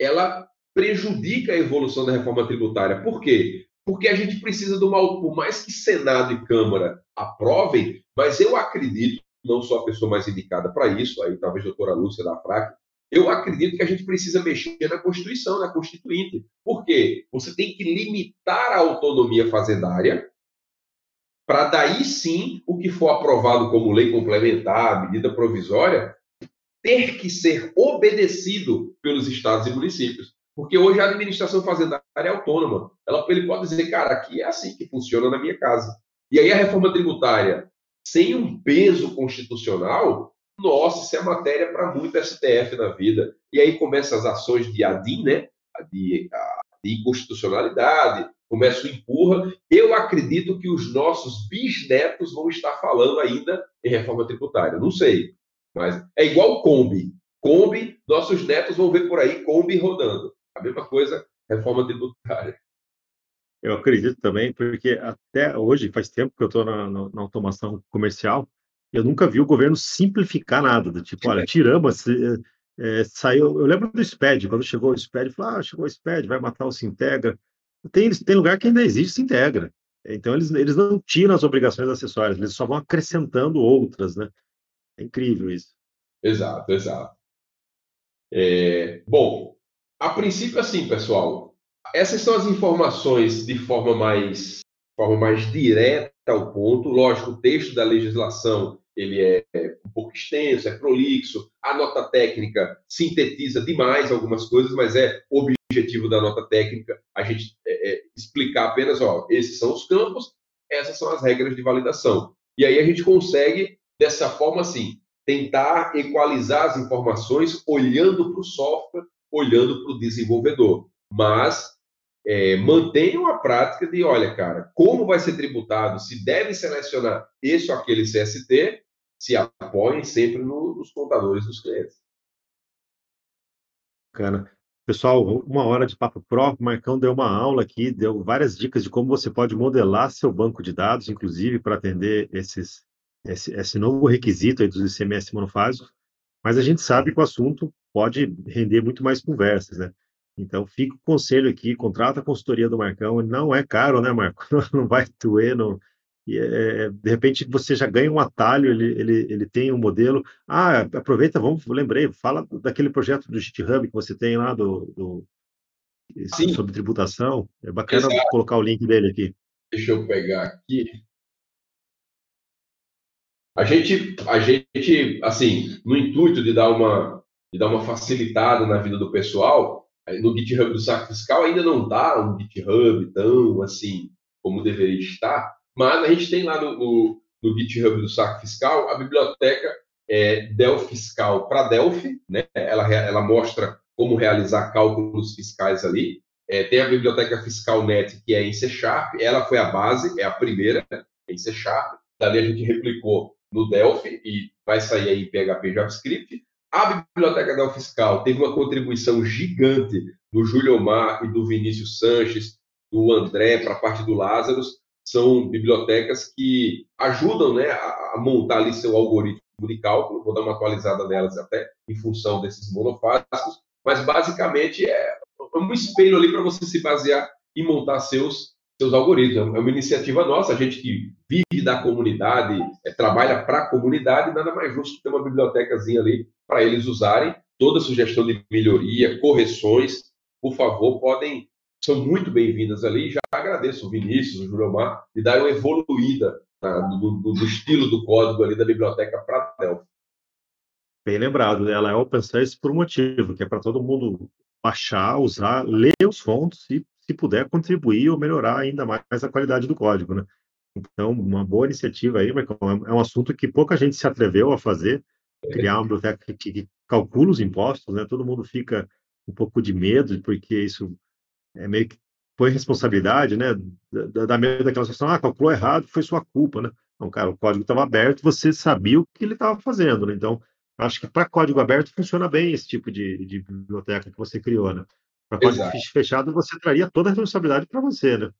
ela prejudica a evolução da reforma tributária. Por quê? Porque a gente precisa de uma, por mais que Senado e Câmara aprovem, mas eu acredito, não sou a pessoa mais indicada para isso, aí talvez a doutora Lúcia da FRAC, eu acredito que a gente precisa mexer na Constituição, na Constituinte. Por quê? Você tem que limitar a autonomia fazendária para daí sim o que for aprovado como lei complementar, medida provisória, ter que ser obedecido pelos estados e municípios. Porque hoje a administração fazendária é autônoma. Ela, ele pode dizer, cara, aqui é assim que funciona na minha casa. E aí a reforma tributária, sem um peso constitucional, nossa, isso é matéria para muito STF na vida. E aí começam as ações de ADIM, né? De, de inconstitucionalidade, o empurra. Eu acredito que os nossos bisnetos vão estar falando ainda em reforma tributária. Não sei, mas é igual Kombi. Kombi, nossos netos vão ver por aí Kombi rodando. A mesma coisa, reforma tributária. Eu acredito também, porque até hoje, faz tempo que eu estou na, na, na, automação comercial, eu nunca vi o governo simplificar nada, do tipo, olha, tiramos, é, saiu, eu lembro do SPED, quando chegou o SPED, falou, ah, chegou o SPED, vai matar o Sintegra, tem, tem lugar que ainda existe se integra. Então, eles, eles não tiram as obrigações acessórias, eles só vão acrescentando outras, né? É incrível isso. Exato, exato. É, bom, a princípio, assim, pessoal, essas são as informações de forma mais, forma mais direta ao ponto. Lógico, o texto da legislação ele é, é um pouco extenso, é prolixo. A nota técnica sintetiza demais algumas coisas, mas é objetivo da nota técnica a gente é, é, explicar apenas, ó, esses são os campos, essas são as regras de validação. E aí a gente consegue, dessa forma, assim, tentar equalizar as informações olhando para o software, olhando para o desenvolvedor. Mas é, mantenham a prática de, olha, cara, como vai ser tributado, se deve selecionar esse ou aquele CST, se apoiem sempre no, nos contadores dos clientes. Bacana. Pessoal, uma hora de papo pro, o Marcão deu uma aula aqui, deu várias dicas de como você pode modelar seu banco de dados, inclusive para atender esses, esse, esse, novo requisito aí dos ICMS monofásicos, mas a gente sabe que o assunto pode render muito mais conversas, né? Então, fica o conselho aqui, contrata a consultoria do Marcão, não é caro, né, Marco? [laughs] Não vai doer, não, e, é, de repente você já ganha um atalho, ele, ele, ele tem um modelo. Ah, aproveita, vamos, lembrei, fala daquele projeto do GitHub que você tem lá do, do sobre tributação. É bacana Exato. colocar o link dele aqui. Deixa eu pegar aqui. A gente, a gente, assim, no intuito de dar uma, de dar uma facilitada na vida do pessoal, no GitHub do saco fiscal ainda não está um GitHub tão assim como deveria estar, mas a gente tem lá no, no, no GitHub do Saco Fiscal a biblioteca é, Delphi Fiscal para Delphi, né? ela, ela mostra como realizar cálculos fiscais ali. É, tem a biblioteca Fiscal Net, que é em C Sharp, ela foi a base, é a primeira né? em C Sharp. Dali a gente replicou no Delphi e vai sair aí em PHP JavaScript. A biblioteca Delphi Fiscal teve uma contribuição gigante do Júlio Omar e do Vinícius Sanches, do André para a parte do Lázaro, são bibliotecas que ajudam né, a, montar ali seu algoritmo de cálculo, vou dar uma atualizada nelas até em função desses monofásicos, mas basicamente é um espelho ali para você se basear e montar seus, seus algoritmos. É uma iniciativa nossa, a gente que vive da comunidade, é, trabalha para a comunidade, nada mais justo ter uma bibliotecazinha ali para eles usarem. Toda sugestão de melhoria, correções, por favor, podem são muito bem-vindas ali. Já agradeço o Vinícius, o Mar, de dar uma evoluída tá, do, do, do, estilo do código ali da biblioteca para Delphi. Bem lembrado, né? ela é open source por um motivo, que é para todo mundo baixar, usar, ler os fontes e, se puder, contribuir ou melhorar ainda mais a qualidade do código, né? Então, uma boa iniciativa aí, Marcão. É um assunto que pouca gente se atreveu a fazer, criar uma biblioteca que, que calcula os impostos, né? Todo mundo fica um pouco de medo, porque isso é meio que foi responsabilidade, né, da, da meio daquela situação, ah, calculou errado, foi sua culpa, né? Não, cara, o código estava aberto, você sabia o que ele estava fazendo, né? Então, acho que para código aberto funciona bem esse tipo de, de biblioteca que você criou, né? Para código exato. fechado, você traria toda a responsabilidade para você, né?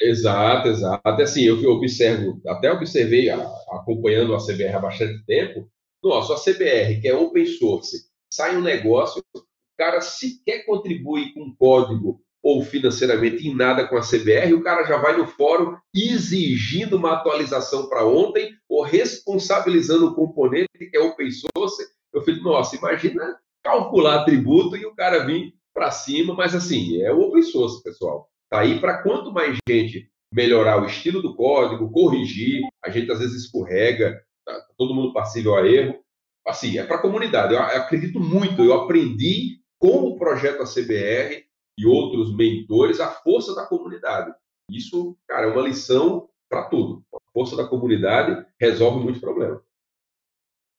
Exato, exato. Assim, eu observo, até observei, acompanhando a CBR há bastante tempo, nossa, a CBR, que é open source, sai um negócio, o cara sequer contribui com código ou financeiramente em nada com a CBR, o cara já vai no fórum exigindo uma atualização para ontem ou responsabilizando o componente que é open source. Eu falei, nossa, imagina calcular tributo e o cara vir para cima, mas assim, é o open source, pessoal. Tá aí para quanto mais gente melhorar o estilo do código, corrigir, a gente às vezes escorrega, tá todo mundo passível a erro. Assim, é para a comunidade. Eu acredito muito, eu aprendi com o projeto ACBR e outros mentores a força da comunidade. Isso, cara, é uma lição para tudo. A força da comunidade resolve muitos problemas.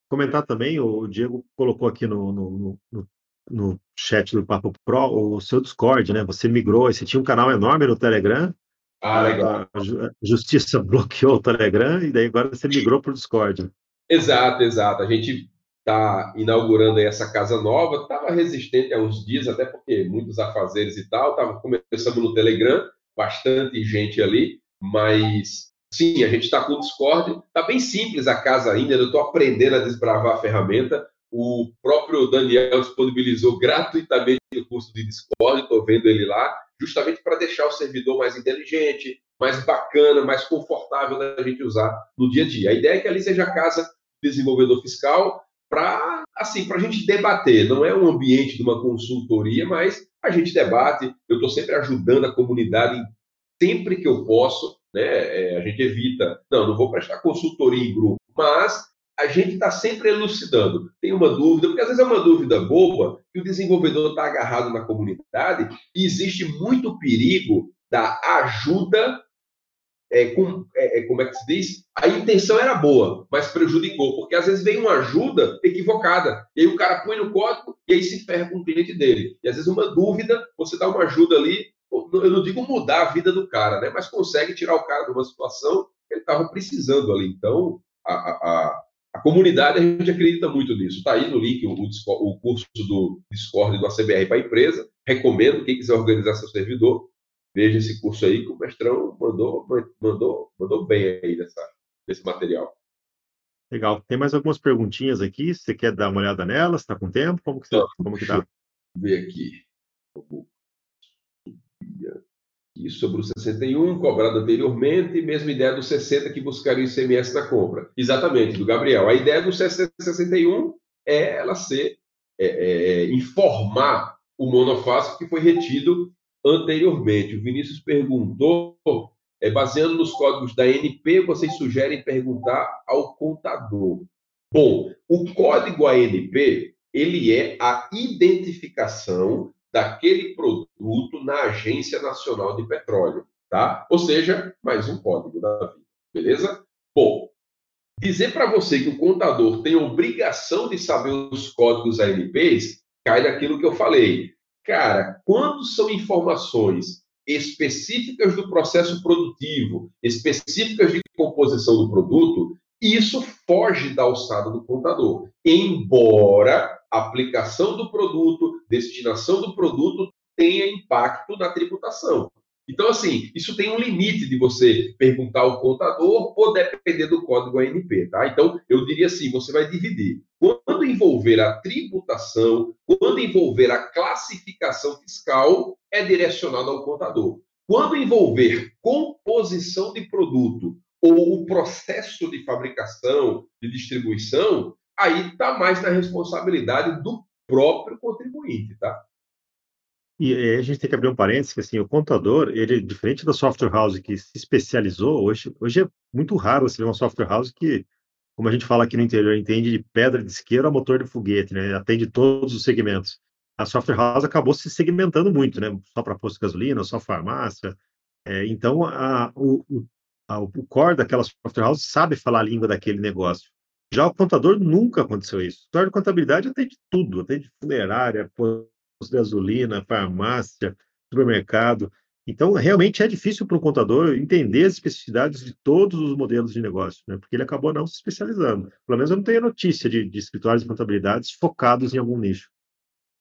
Comentar também, o Diego colocou aqui no, no, no, no chat do Papo Pro o seu Discord, né? Você migrou, você tinha um canal enorme no Telegram. Ah, legal. A justiça [laughs] bloqueou o Telegram e daí agora você migrou para o Discord. Exato, exato. A gente está inaugurando essa casa nova, estava resistente há uns dias, até porque muitos afazeres e tal, estava começando no Telegram, bastante gente ali, mas sim, a gente está com o Discord, está bem simples a casa ainda, eu estou aprendendo a desbravar a ferramenta, o próprio Daniel disponibilizou gratuitamente o curso de Discord, estou vendo ele lá, justamente para deixar o servidor mais inteligente, mais bacana, mais confortável da gente usar no dia a dia. A ideia é que ali seja a casa do desenvolvedor fiscal, para assim, a gente debater. Não é um ambiente de uma consultoria, mas a gente debate. Eu estou sempre ajudando a comunidade sempre que eu posso. Né? É, a gente evita, não, não vou prestar consultoria em grupo, mas a gente está sempre elucidando. Tem uma dúvida, porque às vezes é uma dúvida boba, que o desenvolvedor está agarrado na comunidade e existe muito perigo da ajuda é, com, é, é, como é que se diz? A intenção era boa, mas prejudicou, porque às vezes vem uma ajuda equivocada, e aí o cara põe no código e aí se ferra com o cliente dele. E às vezes uma dúvida, você dá uma ajuda ali, eu não digo mudar a vida do cara, né? mas consegue tirar o cara de uma situação que ele estava precisando ali. Então, a, a, a, comunidade, a gente acredita muito nisso. Está aí no link o, o curso do Discord do ACBR para a empresa. Recomendo, quem quiser organizar seu servidor, veja esse curso aí que o mestrão mandou, mandou, mandou bem aí nessa, nesse material. Legal. Tem mais algumas perguntinhas aqui. Você quer dar uma olhada nelas? Está com tempo? Como que, você, como que tá? ver aqui. E sobre o 61, cobrado anteriormente, mesma ideia do 60 que buscaria o ICMS na compra. Exatamente, do Gabriel. A ideia do 61 é ela ser, é, é, é, informar o monofásico que foi retido anteriormente. O Vinícius perguntou, é, baseando nos códigos da ANP, vocês sugerem perguntar ao contador. Bom, o código ANP, ele é a identificação daquele produto na Agência Nacional de Petróleo, tá? Ou seja, mais um código da vida, beleza? Bom, dizer para você que o contador tem obrigação de saber os códigos ANPs cai naquilo que eu falei. Cara, quando são informações específicas do processo produtivo, específicas de composição do produto, isso foge da alçada do contador. Embora a aplicação do produto, destinação do produto tenha impacto na tributação. Então, assim, isso tem um limite de você perguntar ao contador ou depender do código ANP, tá? Então, eu diria assim, você vai dividir. Quando envolver a tributação, quando envolver a classificação fiscal, é direcionado ao contador. Quando envolver composição de produto ou o processo de fabricação, de distribuição, aí está mais na responsabilidade do próprio contribuinte, tá? E a gente tem que abrir um parênteses, que assim, o contador, ele, diferente da software house que se especializou, hoje, hoje é muito raro você ver uma software house que, como a gente fala aqui no interior, entende de pedra de isqueiro a motor de foguete, né? Atende todos os segmentos. A software house acabou se segmentando muito, né? Só para posto de gasolina, só farmácia. É, então, a, o, a, o core daquela software house sabe falar a língua daquele negócio. Já o contador nunca aconteceu isso. O de contabilidade atende tudo, atende funerária, gasolina, farmácia, supermercado. Então, realmente é difícil para o contador entender as especificidades de todos os modelos de negócio, né? porque ele acabou não se especializando. Pelo menos eu não tenho notícia de, de escritórios de contabilidades focados em algum nicho.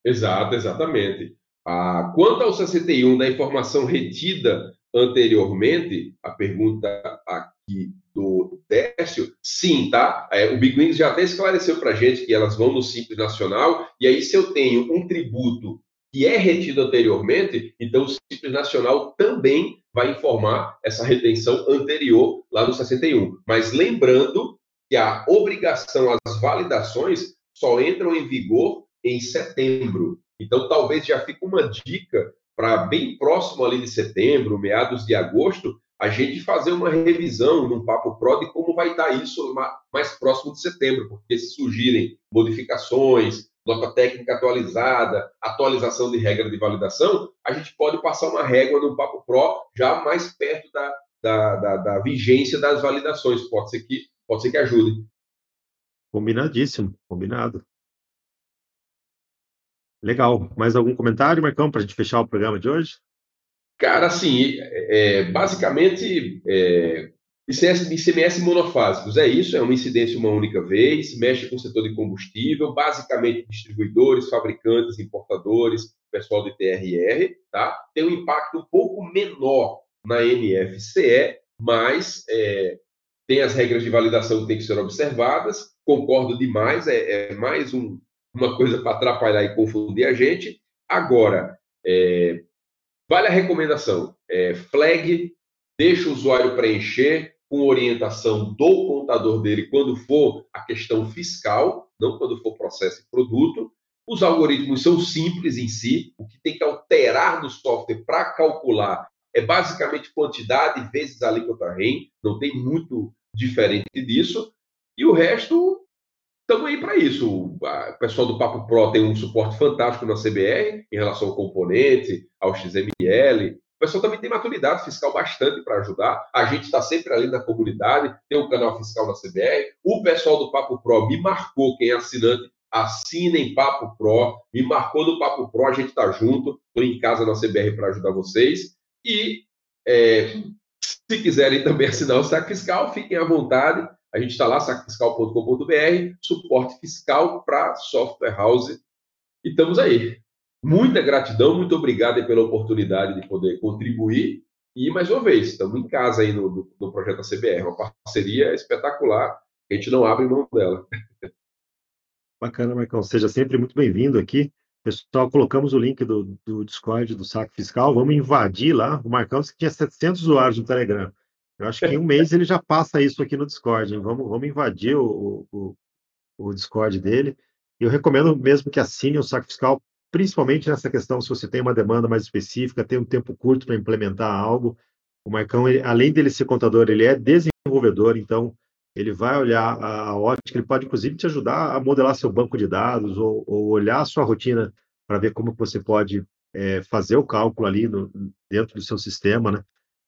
Exato, exatamente. Ah, quanto ao 61 da informação retida anteriormente, a pergunta aqui do Décio, sim, tá? É, o Big Wings já até esclareceu para gente que elas vão no Simples Nacional, e aí se eu tenho um tributo que é retido anteriormente, então o Simples Nacional também vai informar essa retenção anterior lá no 61. Mas lembrando que a obrigação, as validações só entram em vigor em setembro. Então talvez já fique uma dica para bem próximo ali de setembro, meados de agosto, a gente fazer uma revisão num Papo Pro de como vai estar isso mais próximo de setembro, porque se surgirem modificações, nota técnica atualizada, atualização de regra de validação, a gente pode passar uma régua no Papo Pro já mais perto da, da, da, da vigência das validações. Pode ser que, pode ser que ajude. Combinadíssimo, combinado. Legal. Mais algum comentário, Marcão, para a gente fechar o programa de hoje? Cara, assim, é, basicamente, é, ICMS, ICMS monofásicos, é isso, é uma incidência uma única vez, mexe com o setor de combustível, basicamente distribuidores, fabricantes, importadores, pessoal de TRR, tá? Tem um impacto um pouco menor na NFCE, mas é, tem as regras de validação que têm que ser observadas, concordo demais, é, é mais um, uma coisa para atrapalhar e confundir a gente. Agora, é, Vale a recomendação. É, flag, deixa o usuário preencher, com orientação do contador dele quando for a questão fiscal, não quando for processo e produto. Os algoritmos são simples em si, o que tem que alterar no software para calcular é basicamente quantidade vezes alíquota REM, não tem muito diferente disso. E o resto, estamos aí para isso. O pessoal do Papo Pro tem um suporte fantástico na CBR em relação ao componente, ao XML. O pessoal também tem maturidade fiscal bastante para ajudar. A gente está sempre ali na comunidade, tem um canal fiscal na CBR. O pessoal do Papo Pro me marcou, quem é assinante, assinem Papo Pro, me marcou no Papo Pro, a gente está junto. Estou em casa na CBR para ajudar vocês. E é, se quiserem também assinar o saque fiscal, fiquem à vontade. A gente está lá, sacofiscal.com.br, suporte fiscal para software house. E estamos aí. Muita gratidão, muito obrigado pela oportunidade de poder contribuir. E, mais uma vez, estamos em casa aí no, no, no projeto CBR, uma parceria espetacular. A gente não abre mão dela. Bacana, Marcão. Seja sempre muito bem-vindo aqui. Pessoal, colocamos o link do, do Discord do Saco Fiscal. Vamos invadir lá. O Marcão disse que tinha 700 usuários no Telegram. Eu acho que em um mês ele já passa isso aqui no Discord. Hein? Vamos, vamos invadir o, o, o Discord dele. Eu recomendo mesmo que assine o Saco Fiscal, principalmente nessa questão, se você tem uma demanda mais específica, tem um tempo curto para implementar algo. O Marcão, ele, além dele ser contador, ele é desenvolvedor, então ele vai olhar a ótica, ele pode inclusive te ajudar a modelar seu banco de dados ou, ou olhar a sua rotina para ver como você pode é, fazer o cálculo ali no, dentro do seu sistema, né?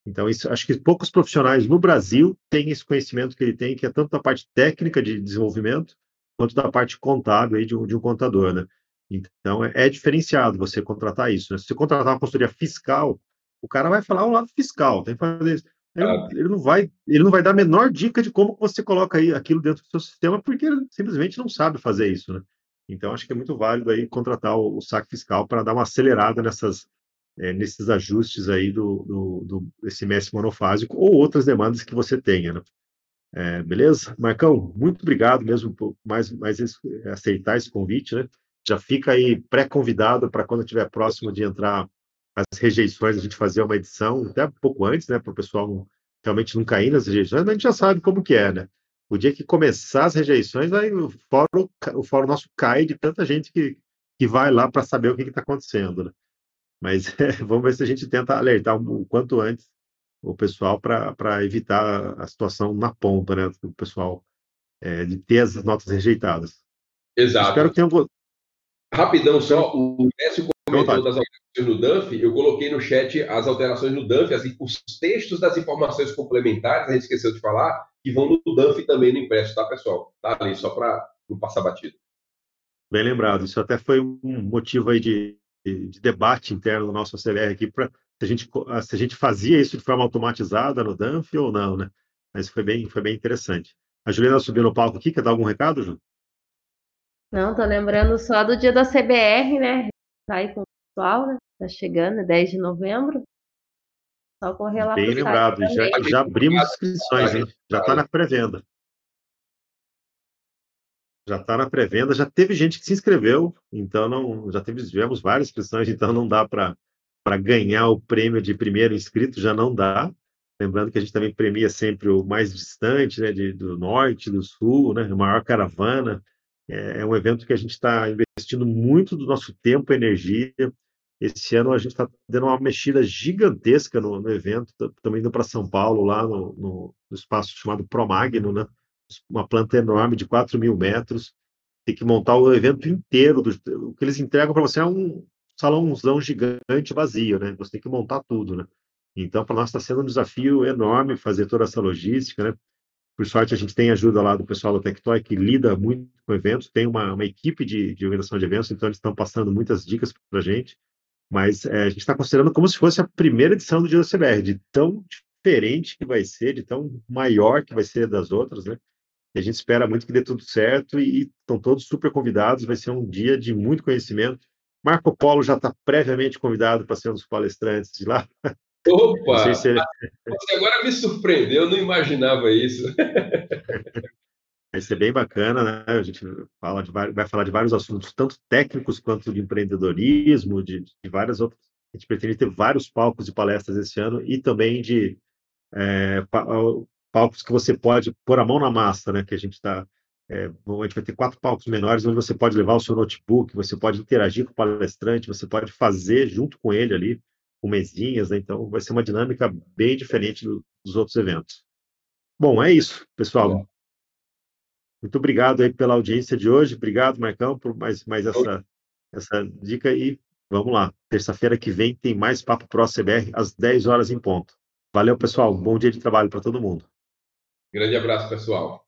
Então, isso, acho que poucos profissionais no Brasil têm esse conhecimento que ele tem, que é tanto da parte técnica de desenvolvimento, quanto da parte contábil aí de, um, de um contador, né? Então, é, é, diferenciado você contratar isso. Né? Se você contratar uma consultoria fiscal, o cara vai falar o lado fiscal, tem que fazer isso. Ele, ele, não vai, ele não vai dar a menor dica de como você coloca aí aquilo dentro do seu sistema, porque ele simplesmente não sabe fazer isso, né? Então, acho que é muito válido aí contratar o, o saque fiscal para dar uma acelerada nessas, é, nesses ajustes aí do, do, do desse monofásico ou outras demandas que você tenha, né? É, beleza? Marcão, muito obrigado mesmo por mais, mais aceitar esse convite, né? Já fica aí pré-convidado para quando estiver próximo de entrar as rejeições, a gente fazer uma edição, até um pouco antes, né, para o pessoal realmente não cair nas rejeições, mas a gente já sabe como que é, né? O dia que começar as rejeições, aí o fórum, o fórum nosso cai de tanta gente que, que vai lá para saber o que está acontecendo, né? Mas é, [laughs] vamos ver se a gente tenta alertar o quanto antes o pessoal para evitar a situação na ponta, né? O pessoal é, de ter as notas rejeitadas. Exato. Espero que tenham. Rapidão só, o Décio comentou das no DANF, eu coloquei no chat as alterações no DANF, as, os textos das informações complementares, a gente esqueceu de falar, que vão no DANF também no impresso, tá, pessoal? Tá ali, só para não passar batido. Bem lembrado, isso até foi um motivo aí de, de debate interno no nosso CBR aqui, para se, a gente, se a gente fazia isso de forma automatizada no DANF ou não, né? Mas foi bem, foi bem interessante. A Juliana subiu no palco aqui, quer dar algum recado, Ju? Não, tô lembrando só do dia da CBR, né? Tá aí com pessoal, né? Tá chegando, 10 de novembro. Só correr lá Bem lembrado, já, já abrimos inscrições, hein? Já está na pré-venda. Já está na pré-venda, já teve gente que se inscreveu, então não, já teve, tivemos várias inscrições, [laughs] então não dá para ganhar o prêmio de primeiro inscrito, já não dá. Lembrando que a gente também premia sempre o mais distante, né, de, do norte, do sul, né, maior caravana. É, é um evento que a gente está investindo muito do nosso tempo e energia. Esse ano a gente está dando uma mexida gigantesca no, no evento, também indo para São Paulo, lá no, no, no, espaço chamado Promagno, né? Uma planta enorme de 4 mil metros. Tem que montar o evento inteiro. Do, o que eles entregam para você é um salãozão gigante vazio, né? Você tem que montar tudo, né? Então, para nós está sendo um desafio enorme fazer toda essa logística, né? Por sorte, a gente tem ajuda lá do pessoal da Tectoy, que lida muito com eventos, tem uma, uma equipe de, de organização de eventos, então eles estão passando muitas dicas para a gente. Mas é, a gente está considerando como se fosse a primeira edição do Dia da CBR, de tão diferente que vai ser, de tão maior que vai ser das outras, né? E a gente espera muito que dê tudo certo e estão todos super convidados. Vai ser um dia de muito conhecimento. Marco Polo já está previamente convidado para ser um dos palestrantes de lá. Opa! [laughs] Se ele... Você agora me surpreendeu, eu não imaginava isso. [laughs] Vai ser bem bacana, né? A gente fala de, vai falar de vários assuntos, tanto técnicos quanto de empreendedorismo, de, de várias outras. A gente pretende ter vários palcos de palestras esse ano e também de é, palcos que você pode pôr a mão na massa, né? Que a gente está é, a gente vai ter quatro palcos menores onde você pode levar o seu notebook, você pode interagir com o palestrante, você pode fazer junto com ele ali, com mesinhas, né? então vai ser uma dinâmica bem diferente do, dos outros eventos. Bom, é isso, pessoal. Muito obrigado aí pela audiência de hoje, obrigado, Marcão, por mais, mais essa, essa dica e vamos lá. Terça-feira que vem tem mais Papo Pro CBR às 10 horas em ponto. Valeu, pessoal. Bom dia de trabalho para todo mundo. Grande abraço, pessoal.